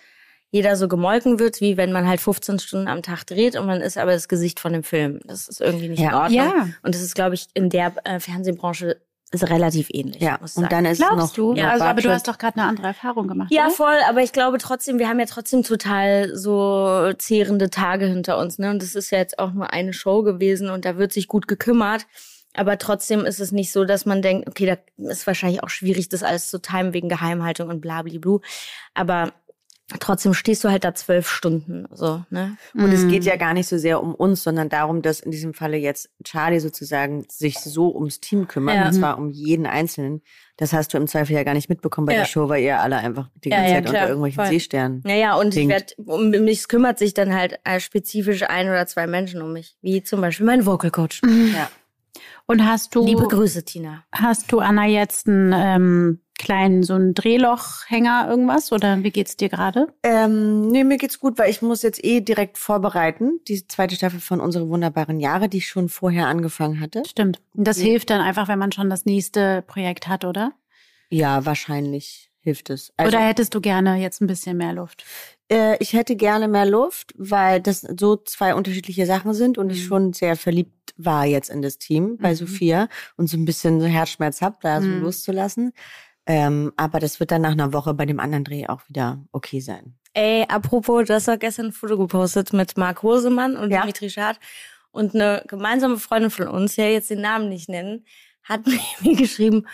[SPEAKER 4] jeder so gemolken wird, wie wenn man halt 15 Stunden am Tag dreht und man ist aber das Gesicht von dem Film. Das ist irgendwie nicht
[SPEAKER 2] Ja.
[SPEAKER 4] in Ordnung.
[SPEAKER 3] Ja.
[SPEAKER 4] Und das ist, glaube ich, in der äh, Fernsehbranche ist relativ ähnlich.
[SPEAKER 2] Ja, und
[SPEAKER 4] sagen.
[SPEAKER 2] dann ist es noch.
[SPEAKER 3] Glaubst du?
[SPEAKER 4] Ja,
[SPEAKER 3] also, aber du hast doch gerade eine andere Erfahrung gemacht.
[SPEAKER 4] Ja,
[SPEAKER 3] oder?
[SPEAKER 4] voll, aber ich glaube trotzdem, wir haben ja trotzdem total so zehrende Tage hinter uns, ne? Und das ist ja jetzt auch nur eine Show gewesen und da wird sich gut gekümmert. Aber trotzdem ist es nicht so, dass man denkt, okay, da ist wahrscheinlich auch schwierig, das alles zu timen wegen Geheimhaltung und blablablu. Aber trotzdem stehst du halt da zwölf Stunden, so, ne?
[SPEAKER 2] Und es geht ja gar nicht so sehr um uns, sondern darum, dass in diesem Falle jetzt Charlie sozusagen sich so ums Team kümmert,
[SPEAKER 4] Ja.
[SPEAKER 2] und zwar um jeden Einzelnen. Das hast du im Zweifel ja gar nicht mitbekommen bei
[SPEAKER 4] Ja.
[SPEAKER 2] der Show, weil ihr alle einfach die ganze
[SPEAKER 4] ja,
[SPEAKER 2] Zeit
[SPEAKER 4] klar,
[SPEAKER 2] unter irgendwelchen
[SPEAKER 4] voll.
[SPEAKER 2] Seesternen.
[SPEAKER 4] Naja, und ich
[SPEAKER 2] Klingt.
[SPEAKER 4] werd, um mich kümmert sich dann halt äh, spezifisch ein oder zwei Menschen um mich. Wie zum Beispiel mein Vocal Coach.
[SPEAKER 2] Ja.
[SPEAKER 3] Und hast du,
[SPEAKER 4] Liebe Grüße, Tina.
[SPEAKER 3] hast du Anna jetzt einen ähm, kleinen, so einen Drehlochhänger irgendwas? Oder wie geht's dir gerade?
[SPEAKER 2] Ähm, nee, mir geht's gut, weil ich muss jetzt eh direkt vorbereiten. Die zweite Staffel von Unsere wunderbaren Jahre, die ich schon vorher angefangen hatte.
[SPEAKER 3] Stimmt. Und das hilft dann einfach, wenn man schon das nächste Projekt hat, oder?
[SPEAKER 2] Ja, wahrscheinlich hilft es. Also,
[SPEAKER 3] oder hättest du gerne jetzt ein bisschen mehr Luft?
[SPEAKER 2] äh, ich hätte gerne mehr Luft, weil das so zwei unterschiedliche Sachen sind und ich
[SPEAKER 3] Mhm.
[SPEAKER 2] schon sehr verliebt war jetzt in das Team bei
[SPEAKER 3] Mhm.
[SPEAKER 2] Sophia und so ein bisschen so Herzschmerz hab, da so
[SPEAKER 3] Mhm.
[SPEAKER 2] loszulassen. Ähm, aber das wird dann nach einer Woche bei dem anderen Dreh auch wieder okay sein.
[SPEAKER 4] Ey, apropos, du hast doch gestern ein Foto gepostet mit Marc Hosemann und
[SPEAKER 2] Ja.
[SPEAKER 4] Dimitri Schad. Und eine gemeinsame Freundin von uns, ja jetzt den Namen nicht nennen, hat *laughs* mir geschrieben,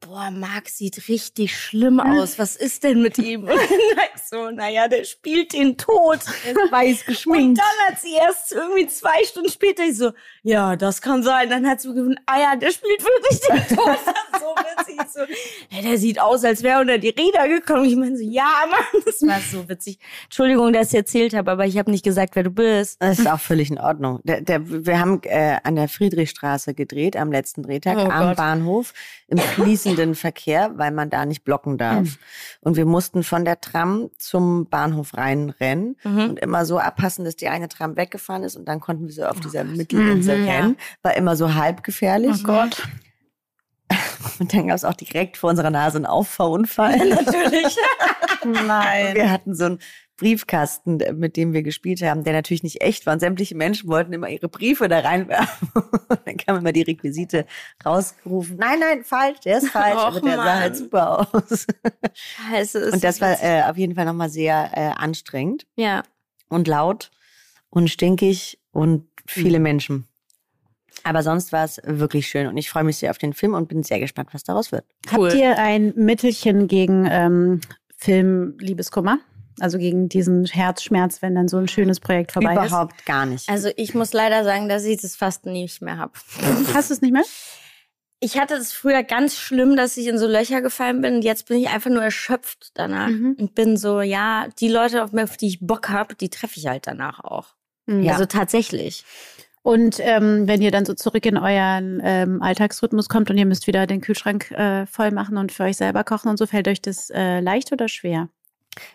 [SPEAKER 4] boah, Marc sieht richtig schlimm aus. Was ist denn mit ihm? *laughs* Und ich so, naja, der spielt den Tod.
[SPEAKER 2] Er ist weiß
[SPEAKER 4] Und dann hat sie erst irgendwie zwei Stunden später ich so, ja, das kann sein. Dann hat sie gefunden, ah ja, der spielt wirklich den Tod. *laughs* So witzig. So, ja, der sieht aus, als wäre er unter die Räder gekommen. Ich meine so, ja, Mann, das war so witzig. Entschuldigung, dass ich erzählt habe, aber ich habe nicht gesagt, wer du bist.
[SPEAKER 2] Das ist auch völlig in Ordnung. Der, der, wir haben äh, an der Friedrichstraße gedreht am letzten Drehtag
[SPEAKER 4] Oh
[SPEAKER 2] am
[SPEAKER 4] Gott.
[SPEAKER 2] Bahnhof im fließenden Verkehr, weil man da nicht blocken darf.
[SPEAKER 4] Hm.
[SPEAKER 2] Und wir mussten von der Tram zum Bahnhof reinrennen
[SPEAKER 4] Mhm.
[SPEAKER 2] und immer so abpassen, dass die eine Tram weggefahren ist und dann konnten wir so auf dieser
[SPEAKER 4] Mhm,
[SPEAKER 2] Mittelinsel
[SPEAKER 4] ja.
[SPEAKER 2] rennen. War immer so halb gefährlich.
[SPEAKER 3] Gott. *laughs*
[SPEAKER 2] Und dann gab es auch direkt vor unserer Nase einen Auffahrunfall. *laughs*
[SPEAKER 4] Natürlich.
[SPEAKER 3] Nein.
[SPEAKER 2] Wir hatten so einen Briefkasten, mit dem wir gespielt haben, der natürlich nicht echt war. Und sämtliche Menschen wollten immer ihre Briefe da reinwerfen. Und *laughs* dann kam immer die Requisite rausgerufen. Nein, nein, falsch, der ist falsch.
[SPEAKER 4] Och, *laughs*
[SPEAKER 2] aber der sah
[SPEAKER 4] Mann.
[SPEAKER 2] halt super aus.
[SPEAKER 4] Scheiße. ist
[SPEAKER 2] Und das war äh, auf jeden Fall nochmal sehr äh, anstrengend
[SPEAKER 4] ja.
[SPEAKER 2] und laut und stinkig und viele
[SPEAKER 4] Mhm.
[SPEAKER 2] Menschen. Aber sonst war es wirklich schön und ich freue mich sehr auf den Film und bin sehr gespannt, was daraus wird.
[SPEAKER 4] Cool.
[SPEAKER 3] Habt ihr ein Mittelchen gegen ähm, Film-Liebeskummer? Also gegen diesen Herzschmerz, wenn dann so ein schönes Projekt vorbei
[SPEAKER 2] Überhaupt gar nicht.
[SPEAKER 4] Also ich muss leider sagen, dass ich das fast nicht mehr hab.
[SPEAKER 3] ist? *laughs* Hast du es nicht mehr?
[SPEAKER 4] Ich hatte es früher ganz schlimm, dass ich in so Löcher gefallen bin. Und jetzt bin ich einfach nur erschöpft danach.
[SPEAKER 3] Mhm.
[SPEAKER 4] Und bin so, ja, die Leute, auf die ich Bock hab, die treffe ich halt danach auch.
[SPEAKER 3] Ja.
[SPEAKER 4] Also tatsächlich.
[SPEAKER 3] Und ähm, wenn ihr dann so zurück in euren ähm, Alltagsrhythmus kommt und ihr müsst wieder den Kühlschrank äh, voll machen und für euch selber kochen und so, fällt euch das äh, leicht oder schwer?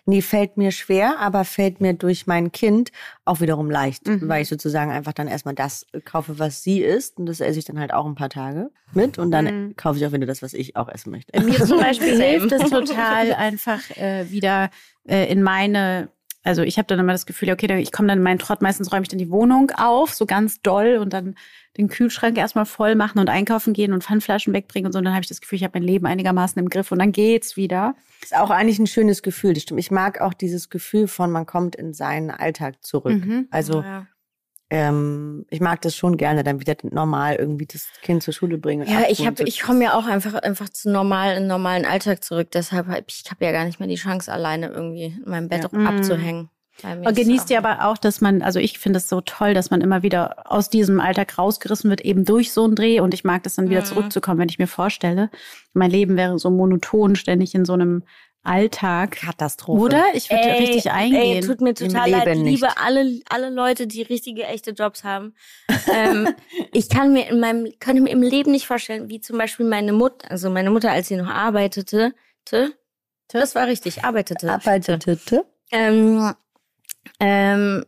[SPEAKER 2] Nee, fällt mir schwer, aber fällt mir durch mein Kind auch wiederum leicht,
[SPEAKER 3] Mhm.
[SPEAKER 2] weil ich sozusagen einfach dann erstmal das kaufe, was sie isst und das esse ich dann halt auch ein paar Tage mit und dann
[SPEAKER 3] Mhm.
[SPEAKER 2] kaufe ich auch wieder das, was ich auch essen möchte.
[SPEAKER 3] Mir zum *laughs* Beispiel hilft es total einfach äh, wieder äh, in meine, also ich habe dann immer das Gefühl, okay, ich komme dann in meinen Trott, meistens räume ich dann die Wohnung auf, so ganz doll und dann den Kühlschrank erstmal voll machen und einkaufen gehen und Pfandflaschen wegbringen und so. Und dann habe ich das Gefühl, ich habe mein Leben einigermaßen im Griff und dann geht's wieder.
[SPEAKER 2] Ist auch eigentlich ein schönes Gefühl, das stimmt. Ich mag auch dieses Gefühl von, man kommt in seinen Alltag zurück.
[SPEAKER 3] Mhm.
[SPEAKER 2] Also
[SPEAKER 4] ja,
[SPEAKER 2] ähm, ich mag das schon gerne, dann wieder normal irgendwie das Kind zur Schule bringen.
[SPEAKER 4] ja ich habe, ich komme ja auch einfach einfach zu normal in normalen Alltag zurück. Deshalb hab ich, habe ja gar nicht mehr die Chance, alleine irgendwie in meinem Bett
[SPEAKER 2] Ja.
[SPEAKER 4] abzuhängen. Bei mir
[SPEAKER 3] Und genießt ihr aber auch, dass man, also ich finde es so toll, dass man immer wieder aus diesem Alltag rausgerissen wird, eben durch so einen Dreh. Und ich mag das dann wieder
[SPEAKER 4] Mhm.
[SPEAKER 3] zurückzukommen, wenn ich mir vorstelle, mein Leben wäre so monoton, ständig in so einem Alltag.
[SPEAKER 2] Katastrophe.
[SPEAKER 3] Oder? Ich würde
[SPEAKER 4] Ey,
[SPEAKER 3] richtig eingehen.
[SPEAKER 4] Ey, tut mir
[SPEAKER 2] Im
[SPEAKER 4] total leid.
[SPEAKER 2] Leben
[SPEAKER 4] Ich liebe
[SPEAKER 2] nicht.
[SPEAKER 4] alle, alle Leute, die richtige, echte Jobs haben. ähm, *laughs* ich kann mir in meinem, könnte mir im Leben nicht vorstellen, wie zum Beispiel meine Mutter, also meine Mutter, als sie noch arbeitete, te, das war richtig, arbeitete.
[SPEAKER 2] Arbeitete.
[SPEAKER 4] Ähm, ähm,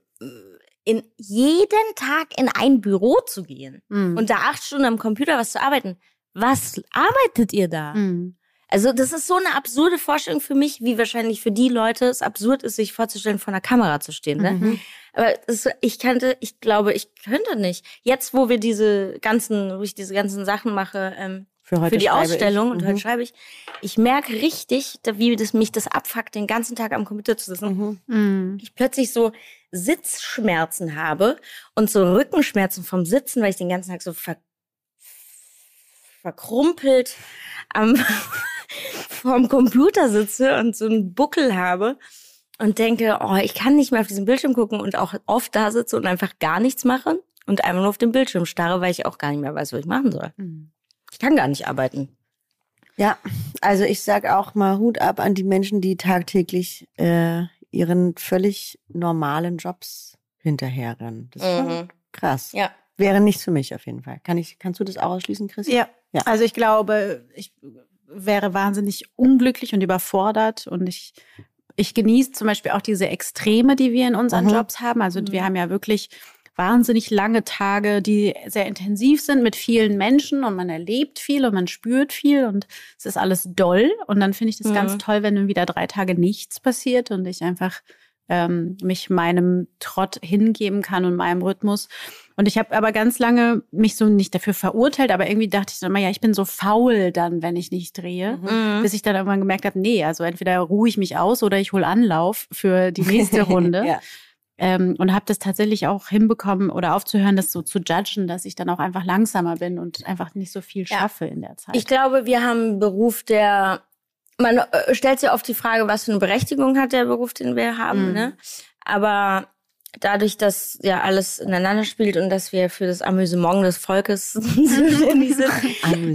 [SPEAKER 4] in jeden Tag in ein Büro zu gehen
[SPEAKER 3] Mhm.
[SPEAKER 4] und da acht Stunden am Computer was zu arbeiten. was arbeitet ihr da?
[SPEAKER 3] Mhm.
[SPEAKER 4] Also das ist so eine absurde Vorstellung für mich, wie wahrscheinlich für die Leute es absurd ist, sich vorzustellen, vor einer Kamera zu stehen. Ne?
[SPEAKER 2] Mhm.
[SPEAKER 4] Aber es, ich kannte, ich glaube, ich könnte nicht. Jetzt, wo wir diese ganzen, wo ich diese ganzen Sachen mache, ähm,
[SPEAKER 2] Für, heute
[SPEAKER 4] für die Ausstellung
[SPEAKER 2] ich.
[SPEAKER 4] und
[SPEAKER 2] Mhm.
[SPEAKER 4] heute schreibe ich, ich merke richtig, da- wie das, mich das abfuckt, den ganzen Tag am Computer zu sitzen.
[SPEAKER 2] Mhm.
[SPEAKER 3] Mhm.
[SPEAKER 4] Ich plötzlich so Sitzschmerzen habe und so Rückenschmerzen vom Sitzen, weil ich den ganzen Tag so ver verkrumpelt am vorm Computer sitze und so einen Buckel habe und denke, oh, ich kann nicht mehr auf diesen Bildschirm gucken und auch oft da sitze und einfach gar nichts mache und einfach nur auf den Bildschirm starre, weil ich auch gar nicht mehr weiß, was ich machen soll.
[SPEAKER 3] Mhm.
[SPEAKER 4] Ich kann gar nicht arbeiten.
[SPEAKER 2] Ja, also ich sag auch mal Hut ab an die Menschen, die tagtäglich äh, ihren völlig normalen Jobs hinterherrennen. Das ist schon krass.
[SPEAKER 4] Ja.
[SPEAKER 2] Wäre nichts für mich auf jeden Fall. Kann ich, kannst du das auch ausschließen, Chris?
[SPEAKER 3] Ja.
[SPEAKER 2] Ja.
[SPEAKER 3] also ich glaube, ich wäre wahnsinnig unglücklich und überfordert und ich, ich genieße zum Beispiel auch diese Extreme, die wir in unseren
[SPEAKER 2] Mhm.
[SPEAKER 3] Jobs haben. Also wir haben ja wirklich wahnsinnig lange Tage, die sehr intensiv sind mit vielen Menschen und man erlebt viel und man spürt viel und es ist alles doll. Und dann finde ich das
[SPEAKER 4] Mhm.
[SPEAKER 3] ganz toll, wenn dann wieder drei Tage nichts passiert und ich einfach ähm, mich meinem Trott hingeben kann und meinem Rhythmus. Und ich habe aber ganz lange mich so nicht dafür verurteilt, aber irgendwie dachte ich dann immer, ja, ich bin so faul dann, wenn ich nicht drehe.
[SPEAKER 4] Mhm.
[SPEAKER 3] Bis ich dann irgendwann gemerkt habe, nee, also entweder ruhe ich mich aus oder ich hole Anlauf für die nächste *laughs* Runde.
[SPEAKER 2] ja.
[SPEAKER 3] ähm, und habe das tatsächlich auch hinbekommen oder aufzuhören, das so zu judgen, dass ich dann auch einfach langsamer bin und einfach nicht so viel
[SPEAKER 4] Ja.
[SPEAKER 3] schaffe in der Zeit.
[SPEAKER 4] Ich glaube, wir haben einen Beruf, der man äh, stellt sich oft die Frage, was für eine Berechtigung hat der Beruf, den wir haben,
[SPEAKER 3] Mhm.
[SPEAKER 4] ne? Aber dadurch, dass ja alles ineinander spielt und dass wir für das Amüsement des Volkes *laughs* zuständig *laughs* sind,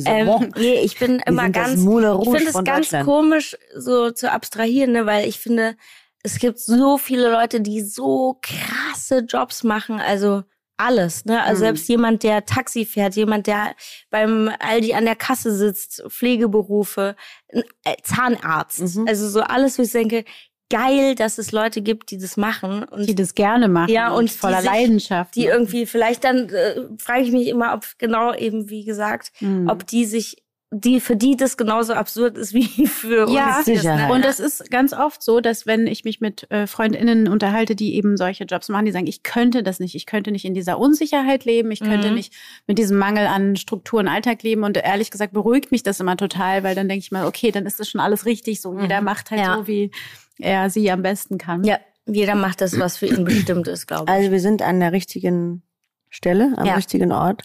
[SPEAKER 4] ähm,
[SPEAKER 2] Amüsement.
[SPEAKER 4] nee, ich bin immer ganz ich finde es ganz komisch, so zu abstrahieren, ne? weil ich finde, es gibt so viele Leute, die so krasse Jobs machen, also alles, ne? Also
[SPEAKER 3] Mhm.
[SPEAKER 4] selbst jemand, der Taxi fährt, jemand, der beim Aldi an der Kasse sitzt, Pflegeberufe, äh, Zahnarzt.
[SPEAKER 2] Mhm.
[SPEAKER 4] Also so alles, wo ich denke, geil, dass es Leute gibt, die das machen und
[SPEAKER 3] die das gerne machen
[SPEAKER 4] Ja, und die
[SPEAKER 3] voller
[SPEAKER 4] sich-
[SPEAKER 3] Leidenschaft.
[SPEAKER 4] die irgendwie vielleicht dann äh, frage ich mich immer, ob genau eben wie gesagt,
[SPEAKER 3] Mhm.
[SPEAKER 4] ob die sich die für die das genauso absurd ist wie *laughs* für
[SPEAKER 3] Ja,
[SPEAKER 4] uns.
[SPEAKER 2] Sicherheit.
[SPEAKER 3] Und es ist ganz oft so, dass wenn ich mich mit äh, FreundInnen unterhalte, die eben solche Jobs machen, die sagen, ich könnte das nicht, ich könnte nicht in dieser Unsicherheit leben, ich könnte
[SPEAKER 4] Mhm.
[SPEAKER 3] nicht mit diesem Mangel an Struktur und Alltag leben. Und ehrlich gesagt beruhigt mich das immer total, weil dann denke ich mal, okay, dann ist das schon alles richtig so. Jeder macht halt
[SPEAKER 4] Ja.
[SPEAKER 3] so, wie er sie am besten kann.
[SPEAKER 4] Ja, jeder macht das, was für ihn bestimmt ist, glaube ich.
[SPEAKER 2] Also wir sind an der richtigen Stelle, am
[SPEAKER 4] Ja.
[SPEAKER 2] richtigen Ort.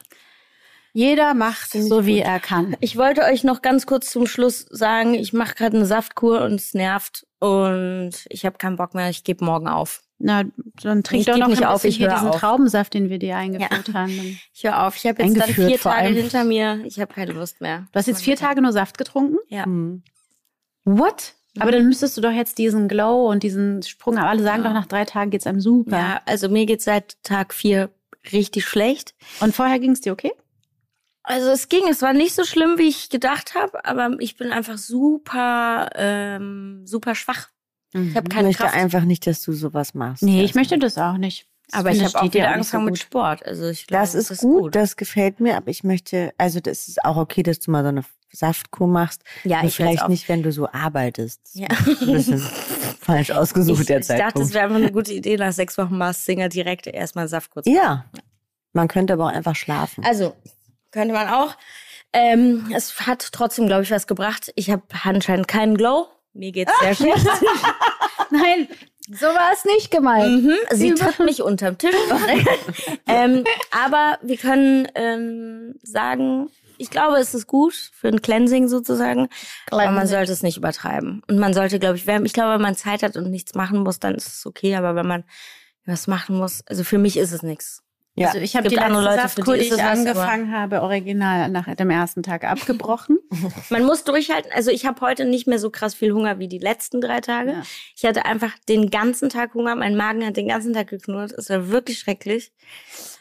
[SPEAKER 3] Jeder macht so, wie
[SPEAKER 2] gut.
[SPEAKER 3] er kann.
[SPEAKER 4] Ich wollte euch noch ganz kurz zum Schluss sagen, ich mache gerade eine Saftkur und es nervt und ich habe keinen Bock mehr, ich gebe morgen auf.
[SPEAKER 3] Na, dann trink
[SPEAKER 4] Ich
[SPEAKER 3] doch noch
[SPEAKER 4] nicht
[SPEAKER 3] ein
[SPEAKER 4] auf, ich
[SPEAKER 3] hier diesen
[SPEAKER 4] auf.
[SPEAKER 3] Traubensaft, den wir dir eingeführt haben. Dann- *laughs*
[SPEAKER 4] Ich höre auf, ich habe jetzt dann vier Tage hinter mir, ich habe keine Lust mehr.
[SPEAKER 3] Du hast jetzt vier Tage nur Saft getrunken?
[SPEAKER 4] Ja.
[SPEAKER 2] Hm.
[SPEAKER 3] What? Aber dann müsstest du doch jetzt diesen Glow und diesen Sprung haben. Alle sagen
[SPEAKER 4] Ja.
[SPEAKER 3] doch, nach drei Tagen geht's einem super.
[SPEAKER 4] Ja, also mir geht's seit Tag vier richtig schlecht.
[SPEAKER 3] Und vorher ging's dir okay?
[SPEAKER 4] Also es ging, es war nicht so schlimm, wie ich gedacht habe, aber ich bin einfach super, ähm, super schwach. Ich habe
[SPEAKER 2] Ich
[SPEAKER 4] keine
[SPEAKER 2] möchte
[SPEAKER 4] Kraft.
[SPEAKER 2] einfach nicht, dass du sowas machst.
[SPEAKER 3] Nee, ich möchte das auch nicht.
[SPEAKER 4] aber ich habe
[SPEAKER 3] das
[SPEAKER 4] auch wieder angefangen
[SPEAKER 3] so
[SPEAKER 4] mit
[SPEAKER 3] gut.
[SPEAKER 4] Sport. Also ich glaube,
[SPEAKER 2] Das ist gut, das gefällt mir, aber ich möchte, also das ist auch okay, dass du mal so eine Saftkur machst.
[SPEAKER 4] Ja, ich
[SPEAKER 2] vielleicht
[SPEAKER 4] weiß auch.
[SPEAKER 2] nicht, wenn du so arbeitest.
[SPEAKER 4] Ja.
[SPEAKER 2] Bisschen *laughs* falsch ausgesucht
[SPEAKER 4] Ich,
[SPEAKER 2] der
[SPEAKER 4] ich dachte, es
[SPEAKER 2] Zeitpunkt.
[SPEAKER 4] wäre einfach eine gute Idee, nach sechs Wochen Mars Singer direkt erstmal Saft kurz.
[SPEAKER 2] ja, man könnte aber auch einfach schlafen.
[SPEAKER 4] Also, könnte man auch. Ähm, es hat trotzdem, glaube ich, was gebracht. Ich habe anscheinend keinen Glow. Mir geht's sehr *laughs* schlecht.
[SPEAKER 3] Nein, so war es nicht gemeint.
[SPEAKER 4] mhm, sie tritt mich unterm Tisch. *laughs* ähm, aber wir können ähm, sagen, ich glaube, es ist gut für ein Cleansing sozusagen. Aber man sollte es nicht übertreiben. Und man sollte, glaube ich, wenn, ich glaube, wenn man Zeit hat und nichts machen muss, dann ist es okay. Aber wenn man was machen muss, also für mich ist es nichts.
[SPEAKER 2] Ja.
[SPEAKER 3] Also ich habe die letzte
[SPEAKER 4] Leute,
[SPEAKER 3] Saftkur,
[SPEAKER 4] die
[SPEAKER 3] die ich
[SPEAKER 4] es was,
[SPEAKER 3] angefangen habe, original nach dem ersten Tag abgebrochen. *laughs*
[SPEAKER 4] Man muss durchhalten. Also ich habe heute nicht mehr so krass viel Hunger wie die letzten drei Tage.
[SPEAKER 3] Ja.
[SPEAKER 4] Ich hatte einfach den ganzen Tag Hunger. Mein Magen hat den ganzen Tag geknurrt. Es war wirklich schrecklich.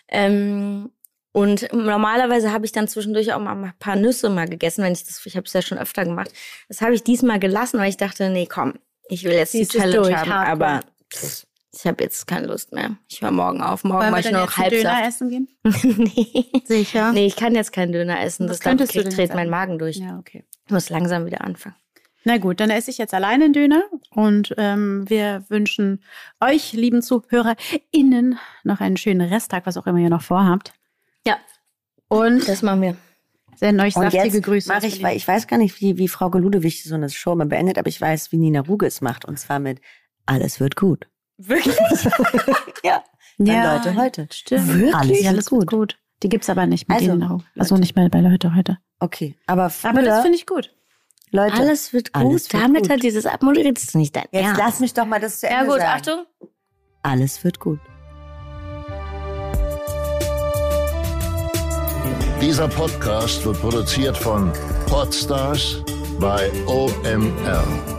[SPEAKER 4] Ähm, und normalerweise habe ich dann zwischendurch auch mal ein paar Nüsse mal gegessen, wenn ich das, ich habe es ja schon öfter gemacht. Das habe ich diesmal gelassen, weil ich dachte, nee, komm, ich will jetzt
[SPEAKER 3] Ziehst
[SPEAKER 4] die Challenge
[SPEAKER 3] durch,
[SPEAKER 4] haben.
[SPEAKER 3] hardcore.
[SPEAKER 4] Aber pff, Ich habe jetzt keine Lust mehr. Ich höre morgen auf. Morgen
[SPEAKER 3] Wollen
[SPEAKER 4] mache ich nur noch
[SPEAKER 3] jetzt einen Döner essen gehen? *laughs*
[SPEAKER 4] nee.
[SPEAKER 3] Sicher.
[SPEAKER 4] nee, ich kann jetzt keinen Döner essen.
[SPEAKER 3] Was
[SPEAKER 4] Das
[SPEAKER 3] könntest du
[SPEAKER 4] ich
[SPEAKER 3] denn
[SPEAKER 4] dreht mein? Magen durch.
[SPEAKER 3] Ja, okay.
[SPEAKER 4] Ich muss langsam wieder anfangen.
[SPEAKER 3] Na gut, dann esse ich jetzt alleine einen Döner und ähm, wir wünschen euch, lieben ZuhörerInnen, noch einen schönen Resttag, was auch immer ihr noch vorhabt.
[SPEAKER 4] Ja,
[SPEAKER 3] Und
[SPEAKER 4] das machen wir.
[SPEAKER 3] senden euch
[SPEAKER 2] Und
[SPEAKER 3] saftige
[SPEAKER 2] jetzt
[SPEAKER 3] Grüße.
[SPEAKER 2] mache ich, weil ich weiß gar nicht, wie, wie Frau Ludewig so eine Show mal beendet, aber ich weiß, wie Nina Ruge es macht. Und zwar mit Alles wird gut.
[SPEAKER 4] Wirklich? *laughs*
[SPEAKER 2] ja. Dann Leute heute.
[SPEAKER 3] Stimmt.
[SPEAKER 2] Wirklich? Alles
[SPEAKER 3] Ja, alles gut. gut. Die gibt's aber nicht mit
[SPEAKER 2] Also,
[SPEAKER 3] denen auch. Also nicht mehr bei Leute heute.
[SPEAKER 2] Okay, aber früher,
[SPEAKER 3] Aber das finde ich gut.
[SPEAKER 2] Leute,
[SPEAKER 4] Alles wird gut.
[SPEAKER 2] Alles wird
[SPEAKER 4] Damit
[SPEAKER 2] gut.
[SPEAKER 4] hat dieses abmoderiert. Das ist nicht dein
[SPEAKER 2] jetzt
[SPEAKER 4] Ernst.
[SPEAKER 2] lass mich doch mal das zu Ende
[SPEAKER 4] Ja gut,
[SPEAKER 2] sagen.
[SPEAKER 4] Achtung.
[SPEAKER 2] Alles wird gut.
[SPEAKER 1] Dieser Podcast wird produziert von Podstars bei OMR.